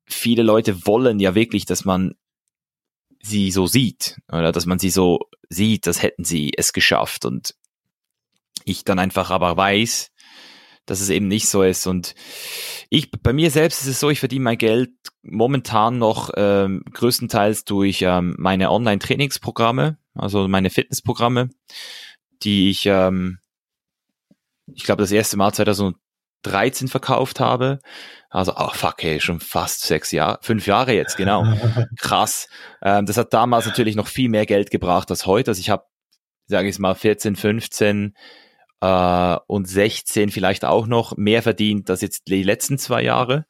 B: viele Leute wollen ja wirklich, dass man sie so sieht oder dass man sie so sieht, das hätten sie es geschafft und ich dann einfach aber weiß, dass es eben nicht so ist. Und ich, bei mir selbst ist es so, ich verdiene mein Geld momentan noch ähm, größtenteils durch ähm, meine Online-Trainingsprogramme, also meine Fitnessprogramme, die ich, ähm, ich glaube, das erste Mal 2013 verkauft habe. Also, oh fuck, hey, schon fast sechs Jahre, fünf Jahre jetzt, genau. Krass. Ähm, das hat damals natürlich noch viel mehr Geld gebracht als heute. Also ich habe, sage ich mal, 14, 15 äh, und 16 vielleicht auch noch mehr verdient als jetzt die letzten zwei Jahre.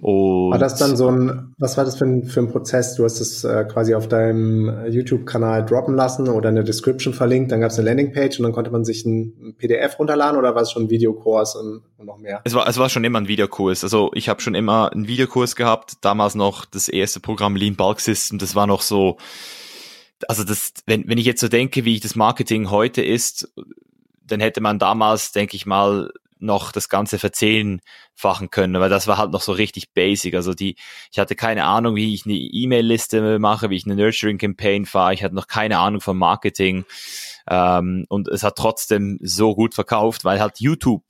A: Und war das dann so ein, was war das für ein, für ein Prozess? Du hast es äh, quasi auf deinem YouTube-Kanal droppen lassen oder eine Description verlinkt, dann gab es eine Landingpage und dann konnte man sich ein PDF runterladen oder war es schon ein Videokurs und, und noch mehr?
B: Es war, es war schon immer ein Videokurs. Also ich habe schon immer einen Videokurs gehabt, damals noch das erste Programm Lean Bulk System, das war noch so, also das, wenn, wenn ich jetzt so denke, wie ich das Marketing heute ist, dann hätte man damals, denke ich mal, noch das Ganze verzehnfachen können, weil das war halt noch so richtig basic. Also die, ich hatte keine Ahnung, wie ich eine E-Mail-Liste mache, wie ich eine Nurturing-Campaign fahre. Ich hatte noch keine Ahnung vom Marketing. Ähm, und es hat trotzdem so gut verkauft, weil halt YouTube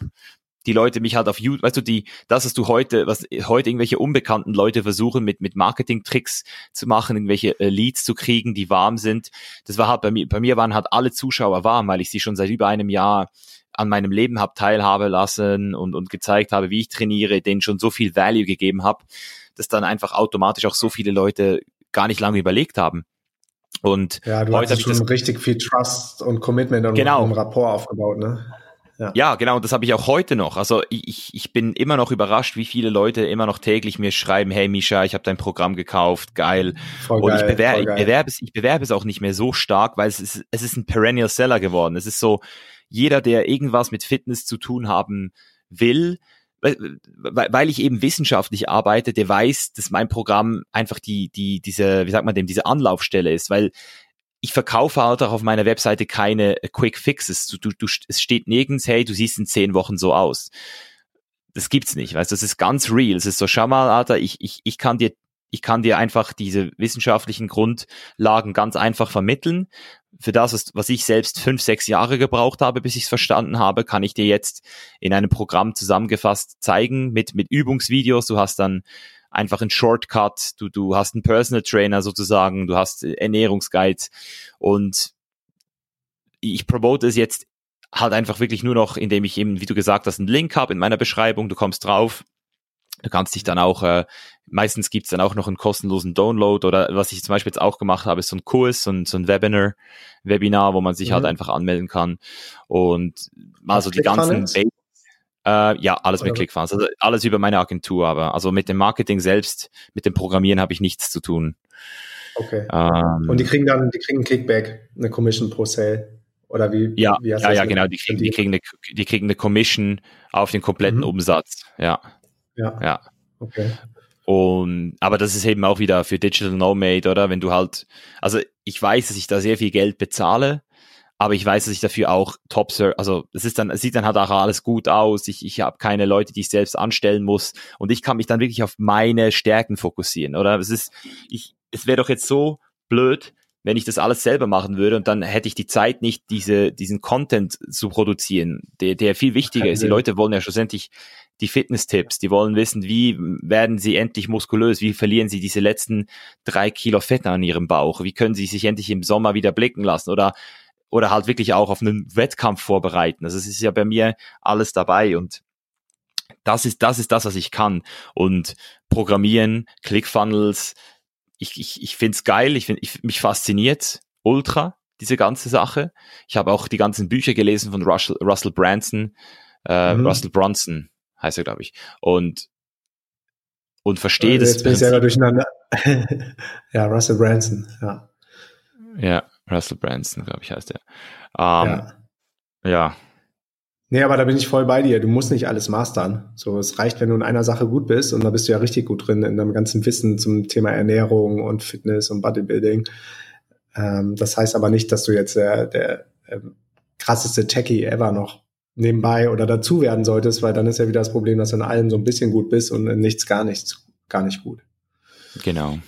B: die Leute mich halt auf YouTube, weißt du, die, das, was du heute, was heute irgendwelche unbekannten Leute versuchen, mit, mit Marketing-Tricks zu machen, irgendwelche äh, Leads zu kriegen, die warm sind. Das war halt bei mir, bei mir waren halt alle Zuschauer warm, weil ich sie schon seit über einem Jahr an meinem Leben habe teilhaben lassen und, und gezeigt habe, wie ich trainiere, denen schon so viel Value gegeben habe, dass dann einfach automatisch auch so viele Leute gar nicht lange überlegt haben. Und
A: ja, du heute hast schon richtig viel Trust und Commitment und
B: genau.
A: Rapport aufgebaut, ne?
B: Ja. ja, genau, das habe ich auch heute noch. Also ich, ich bin immer noch überrascht, wie viele Leute immer noch täglich mir schreiben, hey Misha, ich habe dein Programm gekauft, geil. Voll Und geil, ich, bewer ich, bewerbe es, ich bewerbe es auch nicht mehr so stark, weil es ist, es ist ein Perennial Seller geworden. Es ist so, jeder, der irgendwas mit Fitness zu tun haben will, weil ich eben wissenschaftlich arbeite, der weiß, dass mein Programm einfach die, die, diese, wie sagt man dem, diese Anlaufstelle ist, weil ich verkaufe halt auch auf meiner Webseite keine äh, Quick Fixes. Du, du, du, es steht nirgends, hey, du siehst in zehn Wochen so aus. Das gibt's nicht, weißt du, das ist ganz real. Es ist so, schau mal, Alter, ich, ich, ich kann dir, ich kann dir einfach diese wissenschaftlichen Grundlagen ganz einfach vermitteln. Für das, was, ich selbst fünf, sechs Jahre gebraucht habe, bis ich es verstanden habe, kann ich dir jetzt in einem Programm zusammengefasst zeigen mit, mit Übungsvideos. Du hast dann einfach ein Shortcut, du, du hast einen Personal Trainer sozusagen, du hast Ernährungsguides und ich promote es jetzt halt einfach wirklich nur noch, indem ich eben, wie du gesagt hast, einen Link habe in meiner Beschreibung, du kommst drauf, du kannst dich dann auch, äh, meistens gibt's dann auch noch einen kostenlosen Download oder was ich zum Beispiel jetzt auch gemacht habe, ist so ein Kurs, so ein, so ein Webinar, Webinar, wo man sich halt mhm. halt einfach anmelden kann. Und also die ganzen Äh, ja, alles mit ClickFunnels. Also alles über meine Agentur, aber also mit dem Marketing selbst, mit dem Programmieren habe ich nichts zu tun.
A: Okay. Ähm, Und die kriegen dann, die kriegen Kickback, eine Commission pro Sale. Oder wie?
B: Ja,
A: wie
B: ja, ja genau. Die kriegen, die, kriegen eine, die kriegen eine Commission auf den kompletten mhm. Umsatz. Ja.
A: Ja. Ja. Okay.
B: Und, aber das ist eben auch wieder für Digital Nomade, oder? Wenn du halt, also ich weiß, dass ich da sehr viel Geld bezahle, aber ich weiß, dass ich dafür auch top also es ist dann, es sieht dann halt auch alles gut aus. Ich, ich habe keine Leute, die ich selbst anstellen muss und ich kann mich dann wirklich auf meine Stärken fokussieren, oder? Es ist, ich, es wäre doch jetzt so blöd, wenn ich das alles selber machen würde und dann hätte ich die Zeit nicht, diese, diesen Content zu produzieren, der, der viel wichtiger ist. Die Leute wollen ja schlussendlich die Fitness-Tipps. Die wollen wissen, wie werden sie endlich muskulös? Wie verlieren sie diese letzten drei Kilo Fett an ihrem Bauch? Wie können sie sich endlich im Sommer wieder blicken lassen? Oder, oder halt wirklich auch auf einen Wettkampf vorbereiten. Also es ist ja bei mir alles dabei und das ist, das ist das, was ich kann. Und Programmieren, ClickFunnels, ich, ich, ich finde es geil, ich find, ich, mich fasziniert ultra, diese ganze Sache. Ich habe auch die ganzen Bücher gelesen von Russell, Russell Branson, äh, mhm. Russell Bronson, heißt er, glaube ich. Und, und verstehe
A: äh, das. Jetzt bin ich selber durcheinander. ja, Russell Branson, ja.
B: Ja, Russell Branson, glaube ich, heißt er. Ähm, ja. ja.
A: Nee, aber da bin ich voll bei dir. Du musst nicht alles mastern. So, es reicht, wenn du in einer Sache gut bist und da bist du ja richtig gut drin in deinem ganzen Wissen zum Thema Ernährung und Fitness und Bodybuilding. Ähm, das heißt aber nicht, dass du jetzt der, der ähm, krasseste Techie ever noch nebenbei oder dazu werden solltest, weil dann ist ja wieder das Problem, dass du in allem so ein bisschen gut bist und in nichts gar nichts, gar nicht gut.
B: Genau.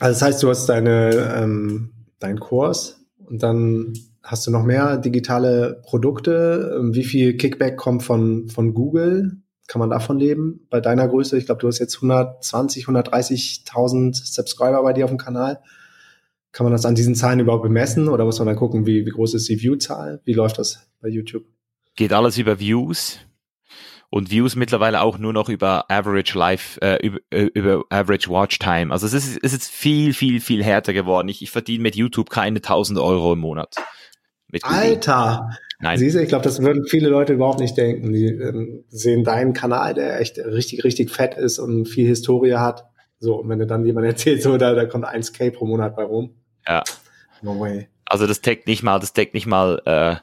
A: Also das heißt, du hast deine, ähm, deinen Kurs und dann hast du noch mehr digitale Produkte. Wie viel Kickback kommt von, von Google? Kann man davon leben? Bei deiner Größe, ich glaube, du hast jetzt 120, 130.000 Subscriber bei dir auf dem Kanal. Kann man das an diesen Zahlen überhaupt bemessen oder muss man dann gucken, wie, wie groß ist die View-Zahl? Wie läuft das bei YouTube?
B: Geht alles über Views und Views mittlerweile auch nur noch über Average Life, äh, über, äh, über Average Watch Time. Also es ist, es ist viel, viel, viel härter geworden. Ich, ich verdiene mit YouTube keine 1000 Euro im Monat.
A: Alter! Nein. Siehst du, ich glaube, das würden viele Leute überhaupt nicht denken. Die ähm, sehen deinen Kanal, der echt richtig, richtig fett ist und viel Historie hat. So, und wenn du dann jemand erzählt, so, da, da kommt 1K pro Monat bei rum.
B: Ja. No way. Also das deckt nicht mal, das deckt nicht mal äh,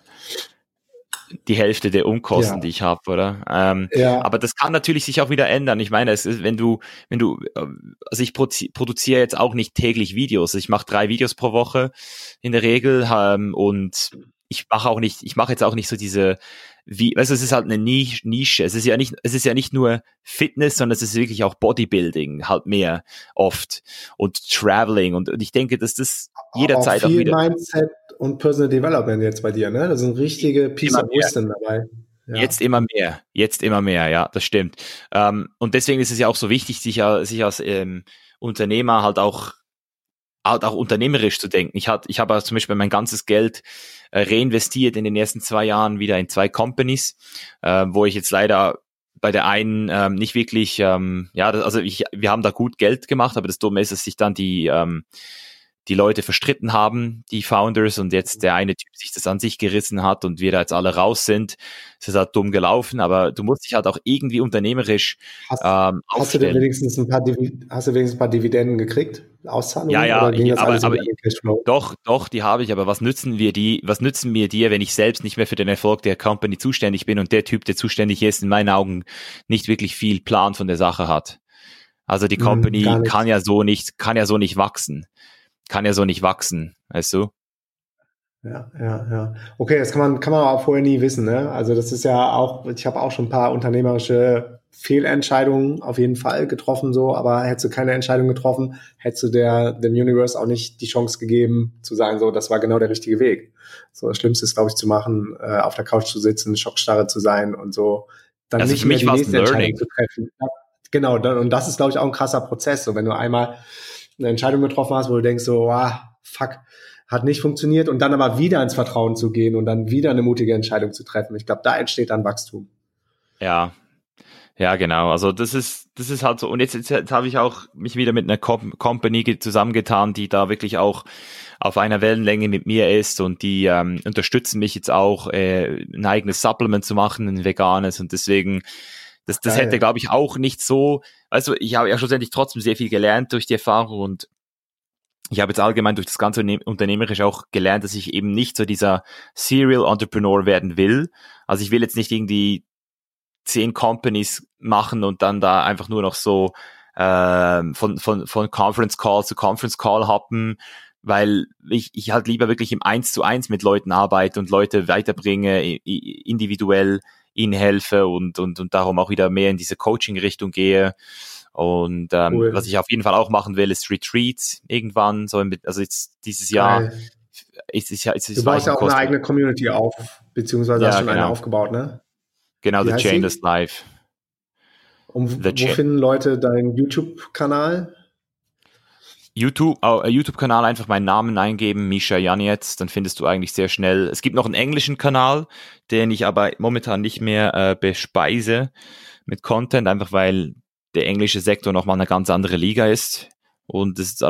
B: die Hälfte der Umkosten, ja. die ich habe, oder? Ähm, ja. Aber das kann natürlich sich auch wieder ändern. Ich meine, es ist, wenn du, wenn du, äh, also ich produziere jetzt auch nicht täglich Videos. Ich mache drei Videos pro Woche in der Regel ähm, und ich mache auch nicht, ich mache jetzt auch nicht so diese wie, weißt du, es ist halt eine Nische. Es ist ja nicht, es ist ja nicht nur Fitness, sondern es ist wirklich auch Bodybuilding halt mehr oft und Traveling und, und ich denke, dass das jederzeit
A: auch, auch wieder. Mindset und Personal Development jetzt bei dir, ne? Das sind richtige Piece of Wisdom dabei.
B: Ja. Jetzt immer mehr, jetzt immer mehr, ja, das stimmt. Ähm, und deswegen ist es ja auch so wichtig, sich, sich als ähm, Unternehmer halt auch halt auch unternehmerisch zu denken. Ich, hat, ich habe zum Beispiel mein ganzes Geld äh, reinvestiert in den ersten zwei Jahren wieder in zwei Companies, äh, wo ich jetzt leider bei der einen ähm, nicht wirklich, ähm, ja, das, also ich, wir haben da gut Geld gemacht, aber das Dumme ist, dass sich dann die ähm, die Leute verstritten haben, die Founders, und jetzt der eine Typ sich das an sich gerissen hat und wir da jetzt alle raus sind. Es ist halt dumm gelaufen, aber du musst dich halt auch irgendwie unternehmerisch
A: hast, ähm, hast du denn wenigstens ein paar hast du wenigstens ein paar Dividenden gekriegt? Auszahlungen?
B: Ja, ja, ich, aber, aber doch, doch, die habe ich, aber was nützen wir die, was nützen mir dir, wenn ich selbst nicht mehr für den Erfolg der Company zuständig bin und der Typ, der zuständig ist, in meinen Augen nicht wirklich viel Plan von der Sache hat? Also die hm, Company hm, kann ja so nicht, kann ja so nicht wachsen kann ja so nicht wachsen, weißt du?
A: Ja, ja, ja. Okay, das kann man, kann man aber vorher nie wissen, ne? Also das ist ja auch, ich habe auch schon ein paar unternehmerische Fehlentscheidungen auf jeden Fall getroffen, so, aber hättest du keine Entscheidung getroffen, hättest du der, dem Universe auch nicht die Chance gegeben, zu sagen, so, das war genau der richtige Weg. So, das Schlimmste ist, glaube ich, zu machen, äh, auf der Couch zu sitzen, Schockstarre zu sein und so,
B: dann also nicht mehr die nächste Entscheidung zu treffen.
A: Ja, genau, dann, und das ist, glaube ich, auch ein krasser Prozess. So, wenn du einmal eine Entscheidung getroffen hast, wo du denkst so, ah, fuck, hat nicht funktioniert und dann aber wieder ins Vertrauen zu gehen und dann wieder eine mutige Entscheidung zu treffen. Ich glaube, da entsteht dann Wachstum.
B: Ja, Ja, genau. Also das ist, das ist halt so. Und jetzt, jetzt, jetzt habe ich auch mich wieder mit einer Com Company zusammengetan, die da wirklich auch auf einer Wellenlänge mit mir ist und die ähm, unterstützen mich jetzt auch, äh, ein eigenes Supplement zu machen, ein veganes. Und deswegen, das, das hätte, glaube ich, auch nicht so. Also ich habe ja schlussendlich trotzdem sehr viel gelernt durch die Erfahrung und ich habe jetzt allgemein durch das ganze Unternehmerisch auch gelernt, dass ich eben nicht so dieser Serial Entrepreneur werden will. Also ich will jetzt nicht irgendwie zehn Companies machen und dann da einfach nur noch so äh, von, von, von Conference Call zu Conference Call hoppen, weil ich, ich halt lieber wirklich im Eins zu eins mit Leuten arbeite und Leute weiterbringe, individuell ihnen helfe und, und, und darum auch wieder mehr in diese Coaching-Richtung gehe. Und ähm, cool. was ich auf jeden Fall auch machen will, ist Retreats irgendwann, so im, also jetzt dieses Jahr.
A: Geil. Ist, ist, ist, ist, du baust ja auch eine eigene Community auf, beziehungsweise ja, hast schon genau. eine aufgebaut, ne?
B: Genau, Wie The Chainless Life.
A: Um, wo finden Leute deinen YouTube-Kanal?
B: YouTube, äh, YouTube-Kanal einfach meinen Namen eingeben, Misha Janetz, dann findest du eigentlich sehr schnell. Es gibt noch einen englischen Kanal, den ich aber momentan nicht mehr äh, bespeise mit Content, einfach weil der englische Sektor nochmal eine ganz andere Liga ist. Und es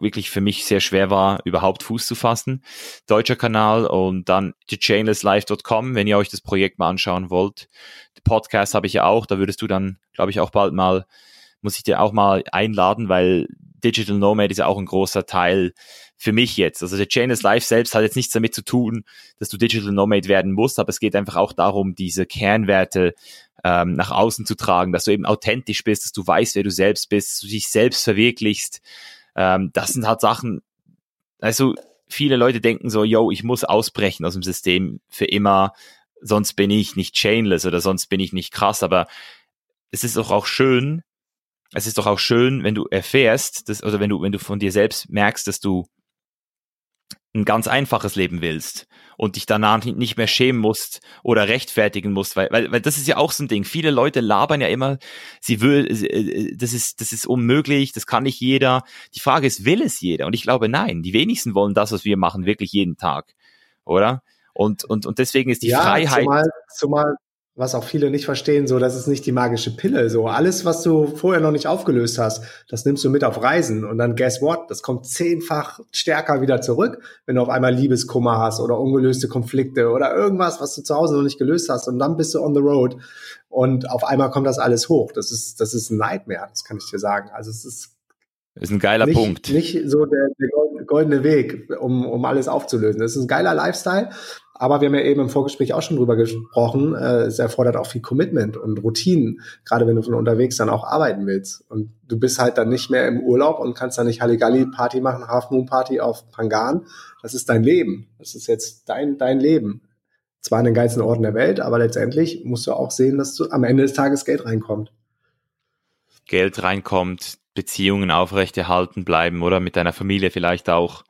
B: wirklich für mich sehr schwer war, überhaupt Fuß zu fassen. Deutscher Kanal und dann thechainlesslife.com, wenn ihr euch das Projekt mal anschauen wollt. Den Podcast habe ich ja auch, da würdest du dann, glaube ich, auch bald mal, muss ich dir auch mal einladen, weil Digital Nomad ist ja auch ein großer Teil für mich jetzt. Also der Chainless Life selbst hat jetzt nichts damit zu tun, dass du Digital Nomad werden musst, aber es geht einfach auch darum, diese Kernwerte ähm, nach außen zu tragen, dass du eben authentisch bist, dass du weißt, wer du selbst bist, dass du dich selbst verwirklichst, ähm, das sind halt Sachen, also viele Leute denken so, yo, ich muss ausbrechen aus dem System für immer, sonst bin ich nicht chainless oder sonst bin ich nicht krass, aber es ist doch auch schön, es ist doch auch schön, wenn du erfährst, dass, oder wenn du, wenn du von dir selbst merkst, dass du ein ganz einfaches Leben willst und dich danach nicht mehr schämen musst oder rechtfertigen musst, weil, weil, weil das ist ja auch so ein Ding. Viele Leute labern ja immer, sie will, äh, das ist, das ist unmöglich, das kann nicht jeder. Die Frage ist, will es jeder? Und ich glaube, nein. Die wenigsten wollen das, was wir machen, wirklich jeden Tag, oder? Und, und, und deswegen ist die ja, Freiheit.
A: Zumal, zumal, was auch viele nicht verstehen, so, das ist nicht die magische Pille, so. Alles, was du vorher noch nicht aufgelöst hast, das nimmst du mit auf Reisen und dann guess what? Das kommt zehnfach stärker wieder zurück, wenn du auf einmal Liebeskummer hast oder ungelöste Konflikte oder irgendwas, was du zu Hause noch nicht gelöst hast und dann bist du on the road und auf einmal kommt das alles hoch. Das ist, das ist ein Nightmare, das kann ich dir sagen. Also es ist
B: ist ein geiler
A: nicht,
B: Punkt.
A: Nicht so der, der goldene Weg, um, um alles aufzulösen. Das ist ein geiler Lifestyle, aber wir haben ja eben im Vorgespräch auch schon drüber gesprochen, äh, es erfordert auch viel Commitment und Routinen, gerade wenn du von unterwegs dann auch arbeiten willst. Und du bist halt dann nicht mehr im Urlaub und kannst dann nicht Halligalli-Party machen, Half Moon Party auf Pangan. Das ist dein Leben. Das ist jetzt dein, dein Leben. Zwar in den geilsten Orten der Welt, aber letztendlich musst du auch sehen, dass du am Ende des Tages Geld reinkommt.
B: Geld reinkommt, Beziehungen aufrechterhalten bleiben oder mit deiner Familie vielleicht auch.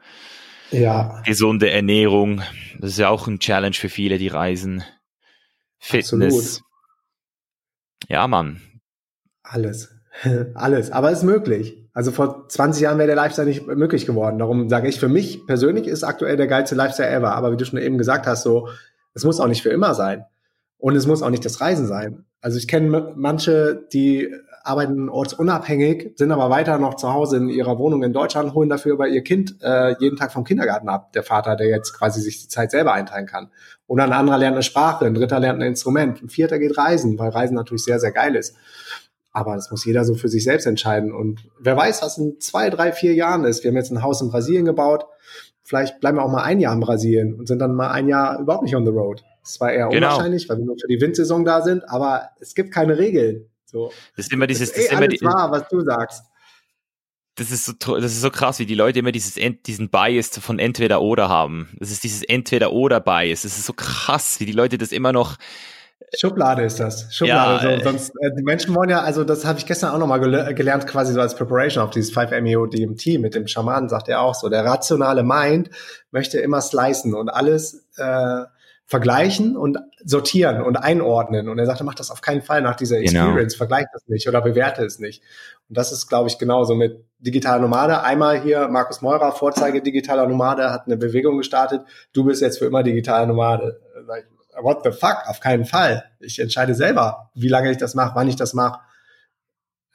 B: Ja. Gesunde Ernährung. Das ist ja auch ein Challenge für viele, die reisen. Fitness. Absolut. Ja, Mann.
A: Alles. Alles. Aber es ist möglich. Also vor 20 Jahren wäre der Lifestyle nicht möglich geworden. Darum sage ich, für mich persönlich ist aktuell der geilste Lifestyle ever. Aber wie du schon eben gesagt hast, so, es muss auch nicht für immer sein. Und es muss auch nicht das Reisen sein. Also ich kenne manche, die arbeiten ortsunabhängig, sind aber weiter noch zu Hause in ihrer Wohnung in Deutschland, holen dafür aber ihr Kind äh, jeden Tag vom Kindergarten ab. Der Vater, der jetzt quasi sich die Zeit selber einteilen kann. Und ein anderer lernt eine Sprache, ein dritter lernt ein Instrument, ein vierter geht reisen, weil Reisen natürlich sehr, sehr geil ist. Aber das muss jeder so für sich selbst entscheiden. Und wer weiß, was in zwei, drei, vier Jahren ist. Wir haben jetzt ein Haus in Brasilien gebaut. Vielleicht bleiben wir auch mal ein Jahr in Brasilien und sind dann mal ein Jahr überhaupt nicht on the road. Das war eher genau. unwahrscheinlich, weil wir nur für die Windsaison da sind. Aber es gibt keine Regeln. So.
B: Das ist immer dieses,
A: das ist,
B: immer die,
A: wahr, was du sagst.
B: Das ist so, das ist so krass, wie die Leute immer dieses, diesen Bias von entweder oder haben. Das ist dieses entweder oder Bias. Das ist so krass, wie die Leute das immer noch,
A: Schublade ist das. Schublade. Ja, so, sonst, äh, die Menschen wollen ja, also das habe ich gestern auch nochmal gel gelernt, quasi so als Preparation auf dieses 5MEO DMT mit dem Schamanen, sagt er auch so. Der rationale Mind möchte immer slicen und alles äh, vergleichen und sortieren und einordnen. Und er sagte, mach das auf keinen Fall nach dieser genau. Experience, genau. vergleich das nicht oder bewerte es nicht. Und das ist, glaube ich, genauso mit digitaler Nomade. Einmal hier Markus Meurer, Vorzeige digitaler Nomade, hat eine Bewegung gestartet. Du bist jetzt für immer digitaler Nomade. what the fuck, auf keinen Fall. Ich entscheide selber, wie lange ich das mache, wann ich das mache,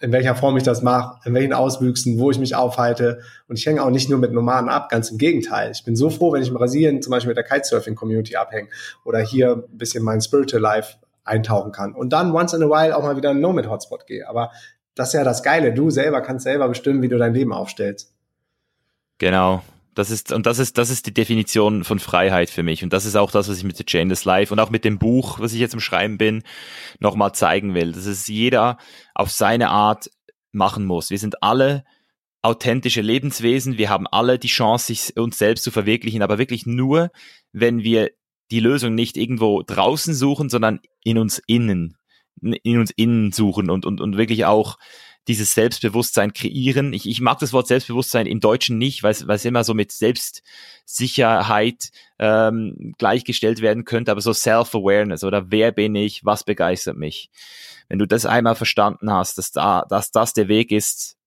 A: in welcher Form ich das mache, in welchen Auswüchsen, wo ich mich aufhalte. Und ich hänge auch nicht nur mit Nomaden ab, ganz im Gegenteil. Ich bin so froh, wenn ich in Brasilien zum Beispiel mit der Kitesurfing-Community abhänge oder hier ein bisschen mein Spiritual Life eintauchen kann. Und dann once in a while auch mal wieder in Nomad-Hotspot gehe. Aber das ist ja das Geile. Du selber kannst selber bestimmen, wie du dein Leben aufstellst.
B: Genau. Das ist, und das ist, das ist die Definition von Freiheit für mich. Und das ist auch das, was ich mit The Chainless Life und auch mit dem Buch, was ich jetzt im Schreiben bin, nochmal zeigen will. Dass es jeder auf seine Art machen muss. Wir sind alle authentische Lebenswesen. Wir haben alle die Chance, sich uns selbst zu verwirklichen, aber wirklich nur, wenn wir die Lösung nicht irgendwo draußen suchen, sondern in uns innen, in uns innen suchen und, und, und wirklich auch dieses Selbstbewusstsein kreieren. Ich, ich mag das Wort Selbstbewusstsein im Deutschen nicht, weil es immer so mit Selbstsicherheit ähm, gleichgestellt werden könnte, aber so Self-Awareness oder wer bin ich, was begeistert mich. Wenn du das einmal verstanden hast, dass, da, dass das der Weg ist,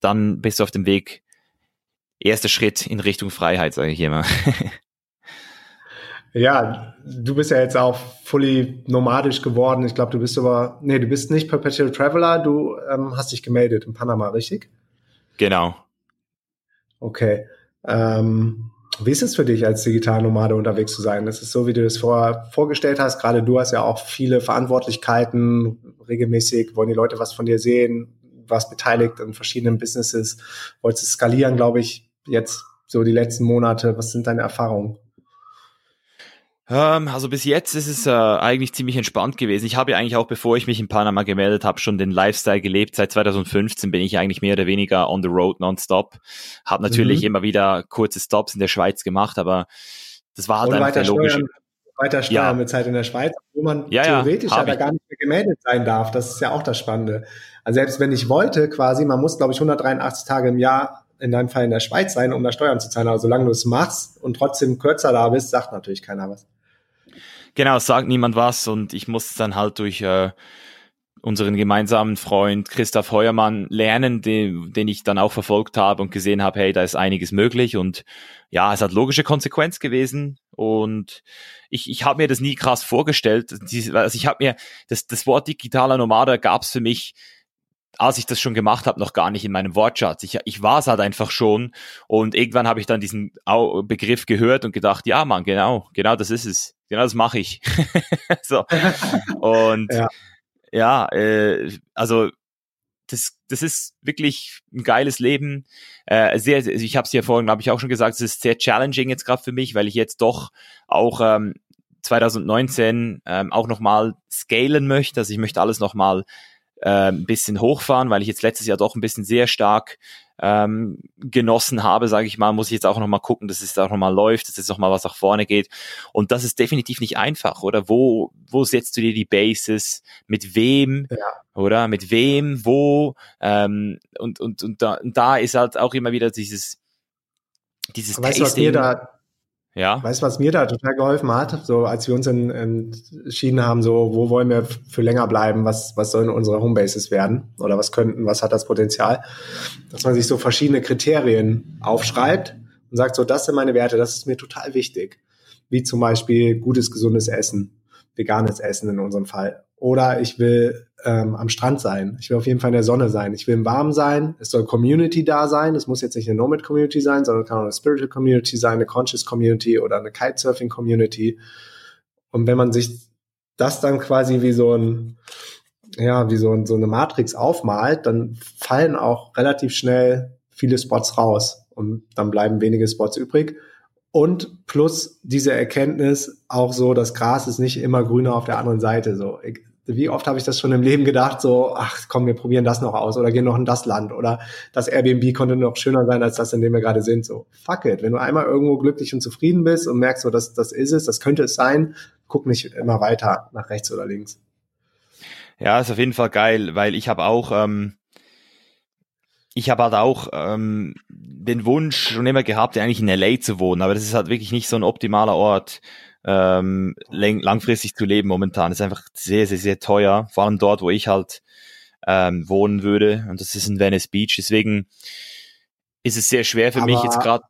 B: dann bist du auf dem Weg, erster Schritt in Richtung Freiheit, sage ich immer.
A: Ja, du bist ja jetzt auch fully nomadisch geworden. Ich glaube, du bist aber, nee, du bist nicht Perpetual Traveler, du ähm, hast dich gemeldet in Panama, richtig?
B: Genau.
A: Okay. Ähm, wie ist es für dich, als Digitalnomade unterwegs zu sein? Das ist so, wie du es vorher vorgestellt hast. Gerade du hast ja auch viele Verantwortlichkeiten. Regelmäßig wollen die Leute was von dir sehen, warst beteiligt in verschiedenen Businesses, wolltest skalieren, glaube ich, jetzt so die letzten Monate. Was sind deine Erfahrungen?
B: Ähm, also bis jetzt ist es äh, eigentlich ziemlich entspannt gewesen. Ich habe ja eigentlich auch, bevor ich mich in Panama gemeldet habe, schon den Lifestyle gelebt. Seit 2015 bin ich eigentlich mehr oder weniger on the road nonstop. Habe natürlich mhm. immer wieder kurze Stops in der Schweiz gemacht, aber das war halt Und einfach der logische.
A: Steuern, weiter Steuern ja. mit Zeit in der Schweiz, wo man ja, theoretisch ja, ja da gar nicht mehr gemeldet sein darf. Das ist ja auch das Spannende. Also selbst wenn ich wollte, quasi, man muss, glaube ich, 183 Tage im Jahr in deinem Fall in der Schweiz sein, um da Steuern zu zahlen. Aber solange du es machst und trotzdem kürzer da bist, sagt natürlich keiner was.
B: Genau, sagt niemand was und ich muss dann halt durch äh, unseren gemeinsamen Freund Christoph Heuermann lernen, den, den ich dann auch verfolgt habe und gesehen habe, hey, da ist einiges möglich und ja, es hat logische Konsequenz gewesen und ich, ich habe mir das nie krass vorgestellt. Also ich habe mir, das, das Wort digitaler Nomade gab es für mich als ich das schon gemacht habe, noch gar nicht in meinem Wortschatz. Ich, ich war es halt einfach schon und irgendwann habe ich dann diesen Begriff gehört und gedacht, ja Mann, genau, genau das ist es. Genau das mache ich. so. Und ja, ja äh, also das, das ist wirklich ein geiles Leben. Äh, sehr, ich habe es ja vorhin, glaube ich, auch schon gesagt, es ist sehr challenging jetzt gerade für mich, weil ich jetzt doch auch ähm, 2019 ähm, auch nochmal scalen möchte. Also ich möchte alles nochmal äh, ein bisschen hochfahren, weil ich jetzt letztes Jahr doch ein bisschen sehr stark ähm, genossen habe, sage ich mal, muss ich jetzt auch nochmal gucken, dass es auch nochmal läuft, dass jetzt nochmal was nach vorne geht. Und das ist definitiv nicht einfach, oder? Wo, wo setzt du dir die Bases? Mit wem? Ja. Oder? Mit wem? Wo? Ähm, und, und, und, da, und da ist halt auch immer wieder dieses, dieses
A: weißt Tasting. Was mir da ja. Weißt du, was mir da total geholfen hat? So, als wir uns entschieden haben, so, wo wollen wir für länger bleiben? Was, was sollen unsere Homebases werden? Oder was könnten, was hat das Potenzial? Dass man sich so verschiedene Kriterien aufschreibt und sagt, so, das sind meine Werte, das ist mir total wichtig. Wie zum Beispiel gutes, gesundes Essen, veganes Essen in unserem Fall. Oder ich will ähm, am Strand sein. Ich will auf jeden Fall in der Sonne sein. Ich will im Warmen sein. Es soll Community da sein. Es muss jetzt nicht eine Nomad Community sein, sondern kann auch eine Spiritual Community sein, eine Conscious Community oder eine Kitesurfing Community. Und wenn man sich das dann quasi wie so ein, ja, wie so, ein, so eine Matrix aufmalt, dann fallen auch relativ schnell viele Spots raus und dann bleiben wenige Spots übrig. Und plus diese Erkenntnis auch so, das Gras ist nicht immer grüner auf der anderen Seite. So, wie oft habe ich das schon im Leben gedacht, so, ach komm, wir probieren das noch aus oder gehen noch in das Land oder das Airbnb konnte noch schöner sein als das, in dem wir gerade sind. So, fuck it. Wenn du einmal irgendwo glücklich und zufrieden bist und merkst, so, das, das ist es, das könnte es sein, guck nicht immer weiter nach rechts oder links.
B: Ja, ist auf jeden Fall geil, weil ich habe auch, ähm, ich habe halt auch ähm, den Wunsch schon immer gehabt, eigentlich in LA zu wohnen, aber das ist halt wirklich nicht so ein optimaler Ort ähm, langfristig zu leben momentan. ist einfach sehr, sehr, sehr teuer. Vor allem dort, wo ich halt ähm, wohnen würde. Und das ist in Venice Beach. Deswegen ist es sehr schwer für Aber mich jetzt gerade.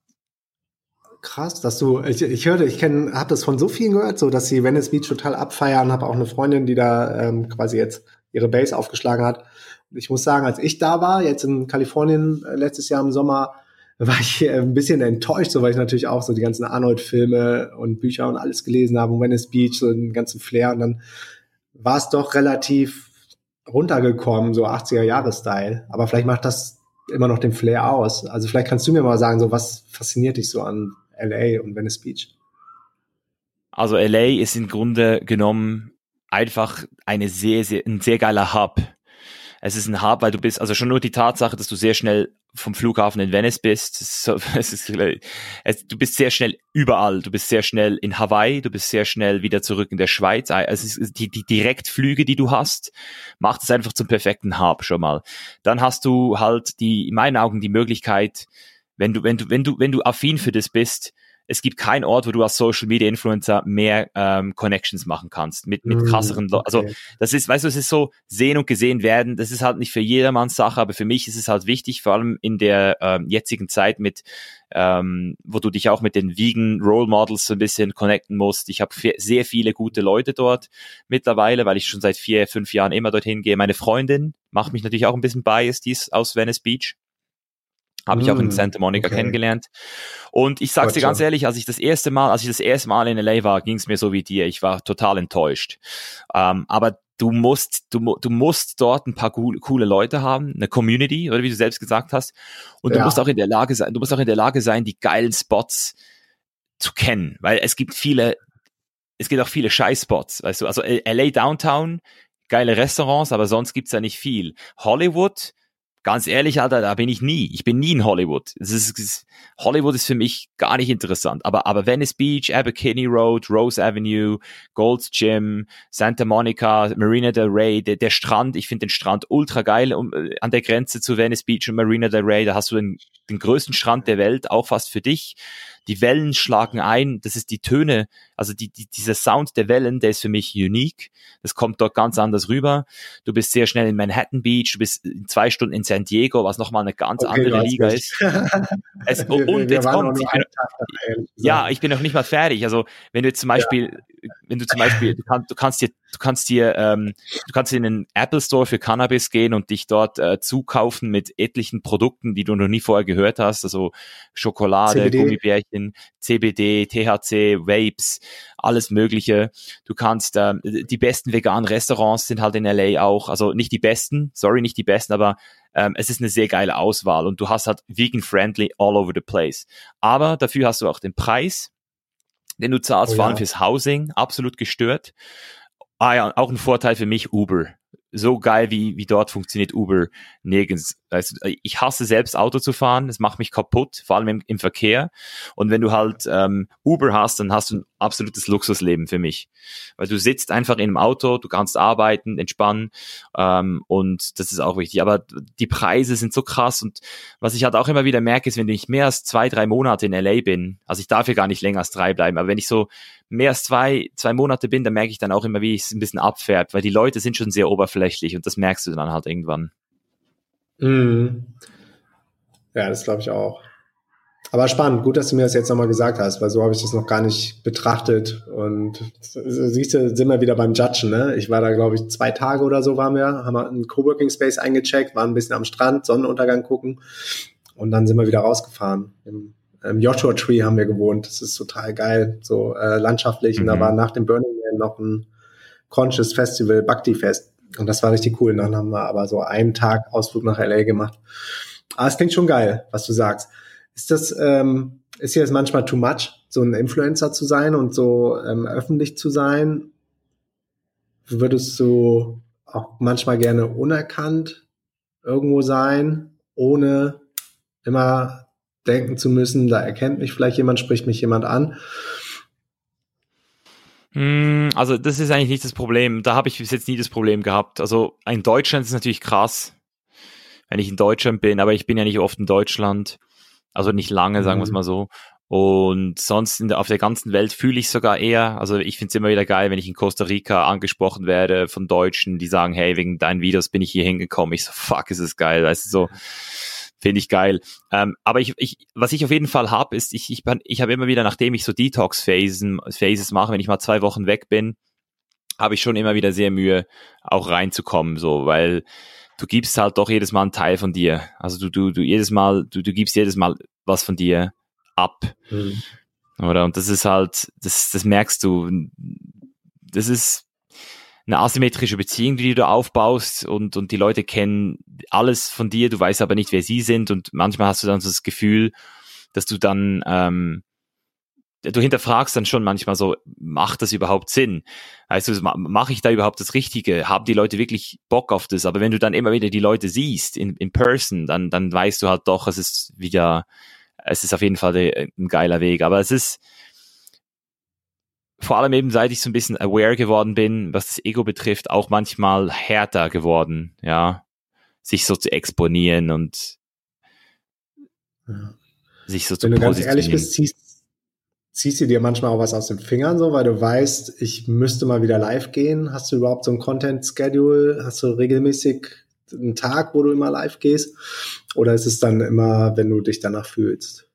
A: krass, dass du, ich, ich hörte, ich kenne, habe das von so vielen gehört, so dass sie Venice Beach total abfeiern. Habe auch eine Freundin, die da ähm, quasi jetzt ihre Base aufgeschlagen hat. Ich muss sagen, als ich da war, jetzt in Kalifornien äh, letztes Jahr im Sommer, war ich äh, ein bisschen enttäuscht, so weil ich natürlich auch so die ganzen Arnold-Filme und Bücher und alles gelesen habe, und Venice Beach, so den ganzen Flair. Und dann war es doch relativ runtergekommen, so 80er-Jahre-Style. Aber vielleicht macht das immer noch den Flair aus. Also vielleicht kannst du mir mal sagen, so was fasziniert dich so an LA und Venice Beach?
B: Also LA ist im Grunde genommen einfach eine sehr, sehr, ein sehr geiler Hub. Es ist ein Hub, weil du bist, also schon nur die Tatsache, dass du sehr schnell vom Flughafen in Venice bist. So, es ist, es, du bist sehr schnell überall. Du bist sehr schnell in Hawaii, du bist sehr schnell wieder zurück in der Schweiz. Also ist die, die Direktflüge, die du hast, macht es einfach zum perfekten Hub schon mal. Dann hast du halt die, in meinen Augen die Möglichkeit, wenn du, wenn du, wenn du, wenn du affin für das bist, es gibt keinen Ort, wo du als Social Media Influencer mehr ähm, Connections machen kannst mit mit mm, krasseren Leuten. Also das ist, weißt du, es ist so sehen und gesehen werden. Das ist halt nicht für jedermanns Sache, aber für mich ist es halt wichtig, vor allem in der ähm, jetzigen Zeit mit ähm, wo du dich auch mit den Vegan Role Models so ein bisschen connecten musst. Ich habe sehr viele gute Leute dort mittlerweile, weil ich schon seit vier, fünf Jahren immer dorthin gehe. Meine Freundin macht mich natürlich auch ein bisschen biased, die ist aus Venice Beach. Habe ich auch in mm, Santa Monica okay. kennengelernt. Und ich sag's dir ganz ehrlich, als ich das erste Mal, als ich das erste Mal in LA war, ging's mir so wie dir. Ich war total enttäuscht. Ähm, aber du musst, du, du musst dort ein paar coole, coole Leute haben, eine Community, oder wie du selbst gesagt hast. Und ja. du musst auch in der Lage sein, du musst auch in der Lage sein, die geilen Spots zu kennen. Weil es gibt viele, es gibt auch viele Scheißspots, weißt du. Also LA Downtown, geile Restaurants, aber sonst gibt's da nicht viel. Hollywood, ganz ehrlich, Alter, da bin ich nie. Ich bin nie in Hollywood. Ist, das, Hollywood ist für mich gar nicht interessant. Aber, aber Venice Beach, Abercrombie Road, Rose Avenue, Gold's Gym, Santa Monica, Marina del Rey, der, der Strand, ich finde den Strand ultra geil um, äh, an der Grenze zu Venice Beach und Marina del Rey. Da hast du den, den größten Strand der Welt, auch fast für dich die Wellen schlagen ein, das ist die Töne, also die, die, dieser Sound der Wellen, der ist für mich unique. Das kommt dort ganz anders rüber. Du bist sehr schnell in Manhattan Beach, du bist in zwei Stunden in San Diego, was nochmal eine ganz okay, andere Liga ist. es, und wir, wir jetzt kommt, ich bin, ja, ich bin noch nicht mal fertig. Also wenn du jetzt zum Beispiel, ja. wenn du zum Beispiel, du, kann, du kannst dir, du kannst dir, ähm, du kannst in den Apple Store für Cannabis gehen und dich dort äh, zukaufen mit etlichen Produkten, die du noch nie vorher gehört hast, also Schokolade, CBD. Gummibärchen, CBD, THC, Vapes, alles Mögliche. Du kannst, ähm, die besten veganen Restaurants sind halt in LA auch, also nicht die besten, sorry, nicht die besten, aber ähm, es ist eine sehr geile Auswahl und du hast halt vegan-friendly all over the place. Aber dafür hast du auch den Preis, den du zahlst, oh, vor allem fürs Housing, absolut gestört. Ah ja, auch ein Vorteil für mich, Uber so geil wie, wie dort funktioniert Uber nirgends. Also ich hasse selbst Auto zu fahren, es macht mich kaputt, vor allem im, im Verkehr. Und wenn du halt ähm, Uber hast, dann hast du ein absolutes Luxusleben für mich. Weil du sitzt einfach in einem Auto, du kannst arbeiten, entspannen ähm, und das ist auch wichtig. Aber die Preise sind so krass und was ich halt auch immer wieder merke, ist, wenn ich mehr als zwei, drei Monate in LA bin, also ich darf ja gar nicht länger als drei bleiben, aber wenn ich so mehr als zwei, zwei Monate bin, dann merke ich dann auch immer, wie es ein bisschen abfärbt, weil die Leute sind schon sehr oberflächlich und das merkst du dann halt irgendwann.
A: Mhm. Ja, das glaube ich auch. Aber spannend, gut, dass du mir das jetzt nochmal gesagt hast, weil so habe ich das noch gar nicht betrachtet. Und siehst du, sind wir wieder beim Judgen, ne? Ich war da, glaube ich, zwei Tage oder so waren wir, haben einen Coworking Space eingecheckt, waren ein bisschen am Strand, Sonnenuntergang gucken und dann sind wir wieder rausgefahren. Im ähm, Joshua Tree haben wir gewohnt. Das ist total geil, so äh, landschaftlich. Mhm. Und da mhm. war nach dem Burning Man noch ein Conscious Festival, Bhakti Fest. Und das war richtig cool. Und dann haben wir aber so einen Tag Ausflug nach LA gemacht. Aber es klingt schon geil, was du sagst. Ist das, ähm, ist hier jetzt manchmal too much, so ein Influencer zu sein und so ähm, öffentlich zu sein? Würdest du auch manchmal gerne unerkannt irgendwo sein, ohne immer denken zu müssen, da erkennt mich vielleicht jemand, spricht mich jemand an.
B: Hm, also das ist eigentlich nicht das Problem. Da habe ich bis jetzt nie das Problem gehabt. Also in Deutschland ist es natürlich krass, wenn ich in Deutschland bin, aber ich bin ja nicht oft in Deutschland. Also nicht lange, sagen wir es mhm. mal so. Und sonst der, auf der ganzen Welt fühle ich sogar eher. Also ich finde es immer wieder geil, wenn ich in Costa Rica angesprochen werde von Deutschen, die sagen, hey, wegen deinen Videos bin ich hier hingekommen. Ich so, fuck, ist es geil. Weißt du, so Finde ich geil. Ähm, aber ich, ich, was ich auf jeden Fall habe, ist, ich, ich, ich habe immer wieder, nachdem ich so Detox-Phasen Phases mache, wenn ich mal zwei Wochen weg bin, habe ich schon immer wieder sehr Mühe, auch reinzukommen, so, weil du gibst halt doch jedes Mal einen Teil von dir. Also du, du, du jedes Mal, du, du gibst jedes Mal was von dir ab. Mhm. Oder? Und das ist halt, das, das merkst du. Das ist eine asymmetrische Beziehung, die du aufbaust und, und die Leute kennen alles von dir, du weißt aber nicht, wer sie sind und manchmal hast du dann so das Gefühl, dass du dann, ähm, du hinterfragst dann schon manchmal so, macht das überhaupt Sinn? Heißt du, mache ich da überhaupt das Richtige? Haben die Leute wirklich Bock auf das? Aber wenn du dann immer wieder die Leute siehst in, in person, dann, dann weißt du halt doch, es ist wieder, es ist auf jeden Fall ein geiler Weg. Aber es ist, vor allem eben seit ich so ein bisschen aware geworden bin, was das Ego betrifft, auch manchmal härter geworden, ja, sich so zu exponieren und ja. sich so
A: Wenn zu Wenn du ganz ehrlich bist, ziehst, ziehst du dir manchmal auch was aus den Fingern so, weil du weißt, ich müsste mal wieder live gehen. Hast du überhaupt so ein Content-Schedule? Hast du regelmäßig einen Tag, wo du immer live gehst? Oder ist es dann immer, wenn du dich danach fühlst?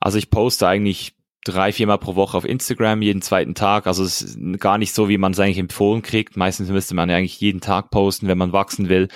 B: Also ich poste eigentlich drei, viermal pro Woche auf Instagram, jeden zweiten Tag. Also es ist gar nicht so, wie man es eigentlich empfohlen kriegt. Meistens müsste man ja eigentlich jeden Tag posten, wenn man wachsen will.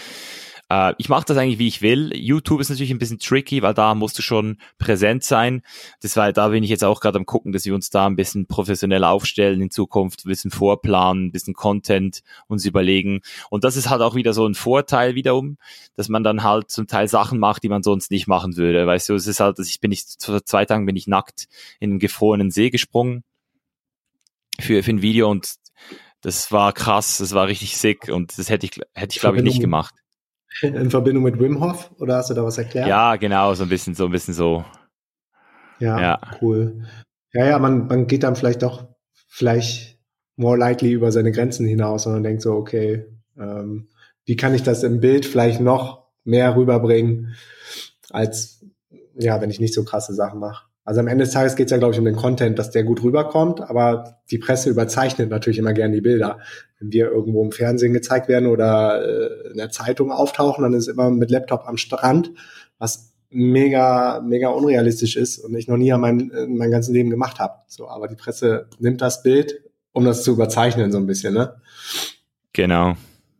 B: Äh, ich mache das eigentlich, wie ich will. YouTube ist natürlich ein bisschen tricky, weil da musst du schon präsent sein. Das war, da bin ich jetzt auch gerade am gucken, dass wir uns da ein bisschen professionell aufstellen in Zukunft, ein bisschen vorplanen, ein bisschen Content uns überlegen. Und das ist halt auch wieder so ein Vorteil wiederum, dass man dann halt zum Teil Sachen macht, die man sonst nicht machen würde. Weißt du, es ist halt, dass ich bin ich vor zwei Tagen bin ich nackt in einen gefrorenen See gesprungen für, für ein Video und das war krass, das war richtig sick und das hätte ich, hätte ich glaube ich nicht gemacht.
A: In Verbindung mit Wim Hof oder hast du da was erklärt?
B: Ja, genau, so ein bisschen so, ein bisschen so.
A: Ja, ja. cool. Ja, ja, man, man geht dann vielleicht doch vielleicht more likely über seine Grenzen hinaus und denkt so, okay, ähm, wie kann ich das im Bild vielleicht noch mehr rüberbringen, als ja, wenn ich nicht so krasse Sachen mache. Also am Ende des Tages geht es ja, glaube ich, um den Content, dass der gut rüberkommt, aber die Presse überzeichnet natürlich immer gerne die Bilder. Wenn wir irgendwo im Fernsehen gezeigt werden oder äh, in der Zeitung auftauchen, dann ist immer mit Laptop am Strand, was mega, mega unrealistisch ist und ich noch nie an mein, in meinem ganzen Leben gemacht habe. So, aber die Presse nimmt das Bild, um das zu überzeichnen, so ein bisschen, ne?
B: Genau,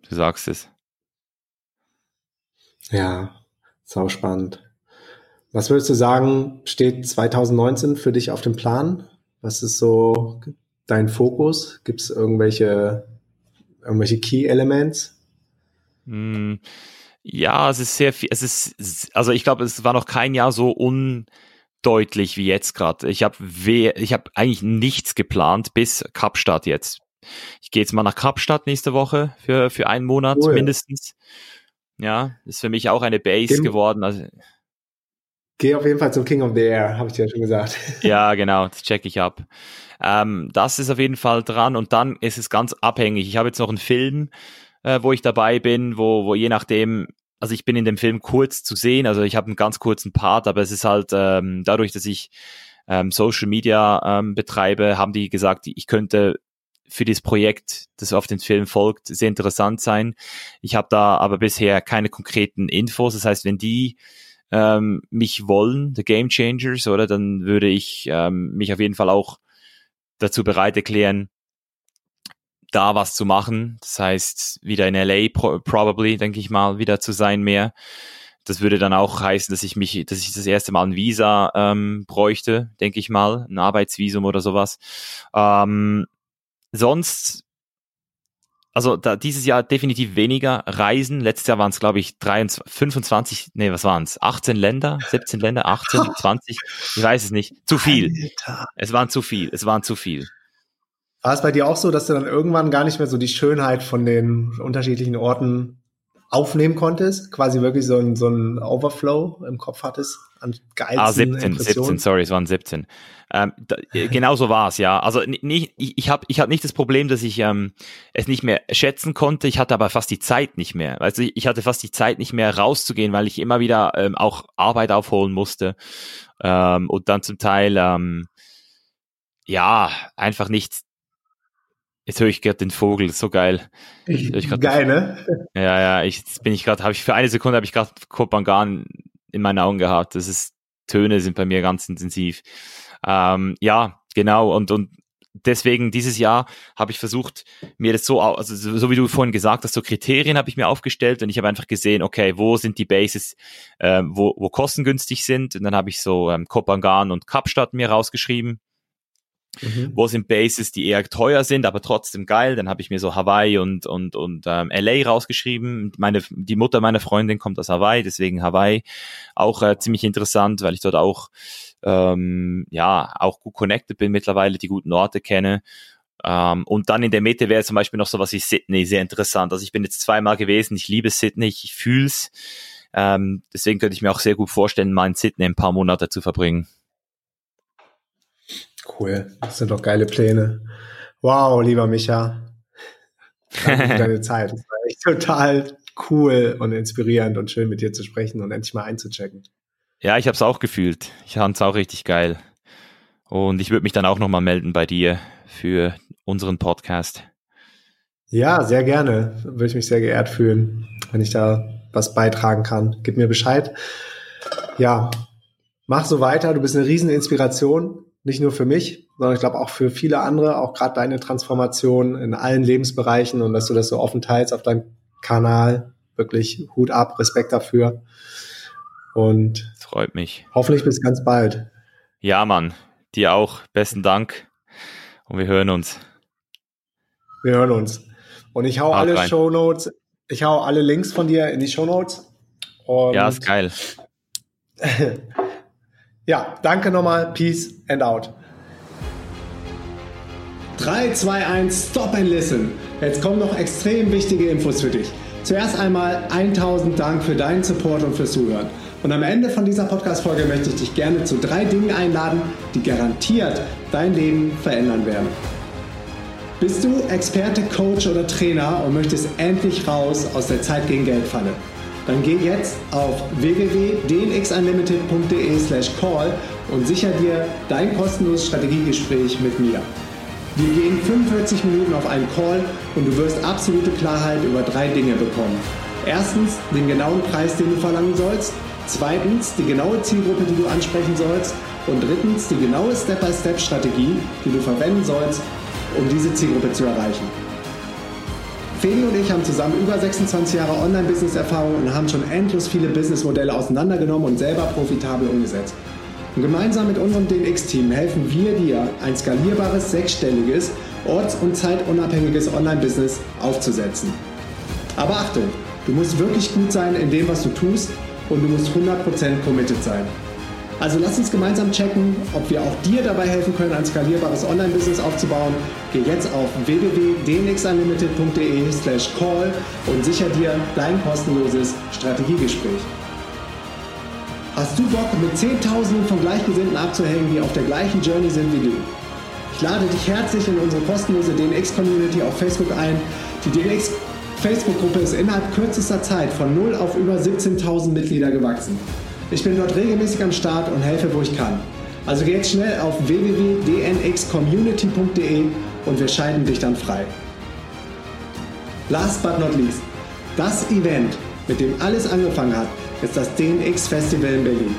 B: du sagst es.
A: Ja, sau spannend. Was würdest du sagen, steht 2019 für dich auf dem Plan? Was ist so dein Fokus? Gibt es irgendwelche, irgendwelche Key Elements?
B: Mm, ja, es ist sehr viel, es ist, also ich glaube, es war noch kein Jahr so undeutlich wie jetzt gerade. Ich habe ich habe eigentlich nichts geplant bis Kapstadt jetzt. Ich gehe jetzt mal nach Kapstadt nächste Woche für, für einen Monat cool. mindestens. Ja, ist für mich auch eine Base Dem geworden. Also,
A: Geh auf jeden Fall zum King of the Air, habe ich dir ja schon gesagt.
B: Ja, genau, das check ich ab. Ähm, das ist auf jeden Fall dran und dann ist es ganz abhängig. Ich habe jetzt noch einen Film, äh, wo ich dabei bin, wo, wo je nachdem, also ich bin in dem Film kurz zu sehen, also ich habe einen ganz kurzen Part, aber es ist halt ähm, dadurch, dass ich ähm, Social Media ähm, betreibe, haben die gesagt, ich könnte für dieses Projekt, das auf den Film folgt, sehr interessant sein. Ich habe da aber bisher keine konkreten Infos. Das heißt, wenn die ähm, mich wollen, the Game Changers, oder dann würde ich ähm, mich auf jeden Fall auch dazu bereit erklären, da was zu machen. Das heißt, wieder in LA pro probably, denke ich mal, wieder zu sein mehr. Das würde dann auch heißen, dass ich mich, dass ich das erste Mal ein Visa ähm, bräuchte, denke ich mal, ein Arbeitsvisum oder sowas. Ähm, sonst also da, dieses Jahr definitiv weniger Reisen. Letztes Jahr waren es, glaube ich, 23, 25, nee, was waren es? 18 Länder, 17 Länder, 18, 20, ich weiß es nicht. Zu viel. Alter. Es waren zu viel, es waren zu viel.
A: War es bei dir auch so, dass du dann irgendwann gar nicht mehr so die Schönheit von den unterschiedlichen Orten aufnehmen konntest, quasi wirklich so ein, so ein Overflow im Kopf hattest an geilsten Ah,
B: 17, 17, sorry, es waren 17. Ähm, da, genau so war es, ja. Also nicht, ich, ich habe ich hab nicht das Problem, dass ich ähm, es nicht mehr schätzen konnte, ich hatte aber fast die Zeit nicht mehr. Also ich, ich hatte fast die Zeit nicht mehr rauszugehen, weil ich immer wieder ähm, auch Arbeit aufholen musste ähm, und dann zum Teil ähm, ja einfach nicht Jetzt höre ich gerade den Vogel, so geil.
A: Ich, geil, ne?
B: Ja, ja, ich, jetzt bin ich gerade, habe ich für eine Sekunde habe ich gerade Kopangan in meinen Augen gehabt. Das ist, Töne sind bei mir ganz intensiv. Ähm, ja, genau. Und, und deswegen dieses Jahr habe ich versucht, mir das so, also so wie du vorhin gesagt hast, so Kriterien habe ich mir aufgestellt und ich habe einfach gesehen, okay, wo sind die Bases, ähm, wo, wo kostengünstig sind. Und dann habe ich so ähm, Kopangan und Kapstadt mir rausgeschrieben. Mhm. Wo sind Bases, die eher teuer sind, aber trotzdem geil? Dann habe ich mir so Hawaii und und und ähm, LA rausgeschrieben. Meine die Mutter meiner Freundin kommt aus Hawaii, deswegen Hawaii auch äh, ziemlich interessant, weil ich dort auch ähm, ja auch gut connected bin mittlerweile, die guten Orte kenne. Ähm, und dann in der Mitte wäre zum Beispiel noch sowas wie Sydney sehr interessant. Also ich bin jetzt zweimal gewesen, ich liebe Sydney, ich fühl's. Ähm, deswegen könnte ich mir auch sehr gut vorstellen, mal in Sydney ein paar Monate zu verbringen.
A: Cool, das sind doch geile Pläne. Wow, lieber Micha. Danke für deine Zeit. Das war echt total cool und inspirierend und schön mit dir zu sprechen und endlich mal einzuchecken.
B: Ja, ich habe es auch gefühlt. Ich fand es auch richtig geil. Und ich würde mich dann auch nochmal melden bei dir für unseren Podcast.
A: Ja, sehr gerne. Würde ich mich sehr geehrt fühlen, wenn ich da was beitragen kann. Gib mir Bescheid. Ja, mach so weiter. Du bist eine riesen Inspiration nicht nur für mich, sondern ich glaube auch für viele andere, auch gerade deine Transformation in allen Lebensbereichen und dass du das so offen teilst auf deinem Kanal. Wirklich Hut ab, Respekt dafür. Und
B: freut mich.
A: Hoffentlich bis ganz bald.
B: Ja, Mann. Dir auch. Besten Dank. Und wir hören uns.
A: Wir hören uns. Und ich hau Haut alle Show Notes, ich hau alle Links von dir in die Show Notes.
B: ja, ist geil.
A: Ja, danke nochmal. Peace and out. 3, 2, 1, stop and listen. Jetzt kommen noch extrem wichtige Infos für dich. Zuerst einmal 1000 Dank für deinen Support und fürs Zuhören. Und am Ende von dieser Podcast-Folge möchte ich dich gerne zu drei Dingen einladen, die garantiert dein Leben verändern werden. Bist du Experte, Coach oder Trainer und möchtest endlich raus aus der Zeit gegen Geldfalle? Dann geh jetzt auf www.dnxunlimited.de slash call und sicher dir dein kostenloses Strategiegespräch mit mir. Wir gehen 45 Minuten auf einen Call und du wirst absolute Klarheit über drei Dinge bekommen. Erstens den genauen Preis, den du verlangen sollst. Zweitens die genaue Zielgruppe, die du ansprechen sollst. Und drittens die genaue Step-by-Step-Strategie, die du verwenden sollst, um diese Zielgruppe zu erreichen. Feli und ich haben zusammen über 26 Jahre Online-Business-Erfahrung und haben schon endlos viele Businessmodelle auseinandergenommen und selber profitabel umgesetzt. Und gemeinsam mit unserem DNX-Team helfen wir dir, ein skalierbares, sechsstelliges, orts- und zeitunabhängiges Online-Business aufzusetzen. Aber Achtung, du musst wirklich gut sein in dem, was du tust und du musst 100% committed sein. Also lass uns gemeinsam checken, ob wir auch dir dabei helfen können, ein skalierbares Online-Business aufzubauen. Geh jetzt auf www.dnxunlimited.de slash call und sicher dir dein kostenloses Strategiegespräch. Hast du Bock, mit Zehntausenden von Gleichgesinnten abzuhängen, die auf der gleichen Journey sind wie du? Ich lade dich herzlich in unsere kostenlose DNX-Community auf Facebook ein. Die DNX Facebook-Gruppe ist innerhalb kürzester Zeit von 0 auf über 17.000 Mitglieder gewachsen. Ich bin dort regelmäßig am Start und helfe, wo ich kann. Also geh jetzt schnell auf www.dnxcommunity.de und wir scheiden dich dann frei. Last but not least, das Event, mit dem alles angefangen hat, ist das DNX Festival in Berlin.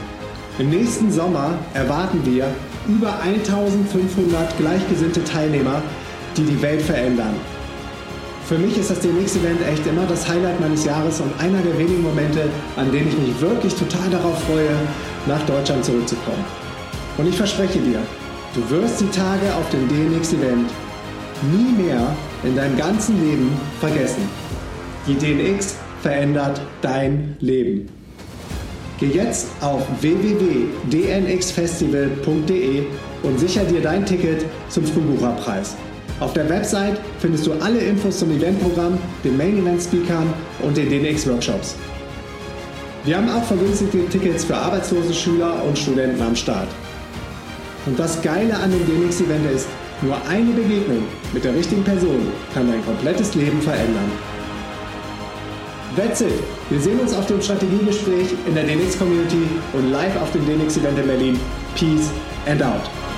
A: Im nächsten Sommer erwarten wir über 1500 gleichgesinnte Teilnehmer, die die Welt verändern. Für mich ist das DMX-Event echt immer das Highlight meines Jahres und einer der wenigen Momente, an denen ich mich wirklich total darauf freue, nach Deutschland zurückzukommen. Und ich verspreche dir, du wirst die Tage auf dem DNX-Event nie mehr in deinem ganzen Leben vergessen. Die DNX verändert dein Leben. Geh jetzt auf www.dnxfestival.de und sicher dir dein Ticket zum Frühbucherpreis. Auf der Website findest du alle Infos zum Eventprogramm, den Main Event Speakern und den DNX Workshops. Wir haben auch vergünstigte Tickets für arbeitslose Schüler und Studenten am Start. Und das Geile an dem DNX Event ist, nur eine Begegnung mit der richtigen Person kann dein komplettes Leben verändern. That's it. Wir sehen uns auf dem Strategiegespräch in der DNX Community und live auf dem DNX Event in Berlin. Peace and out.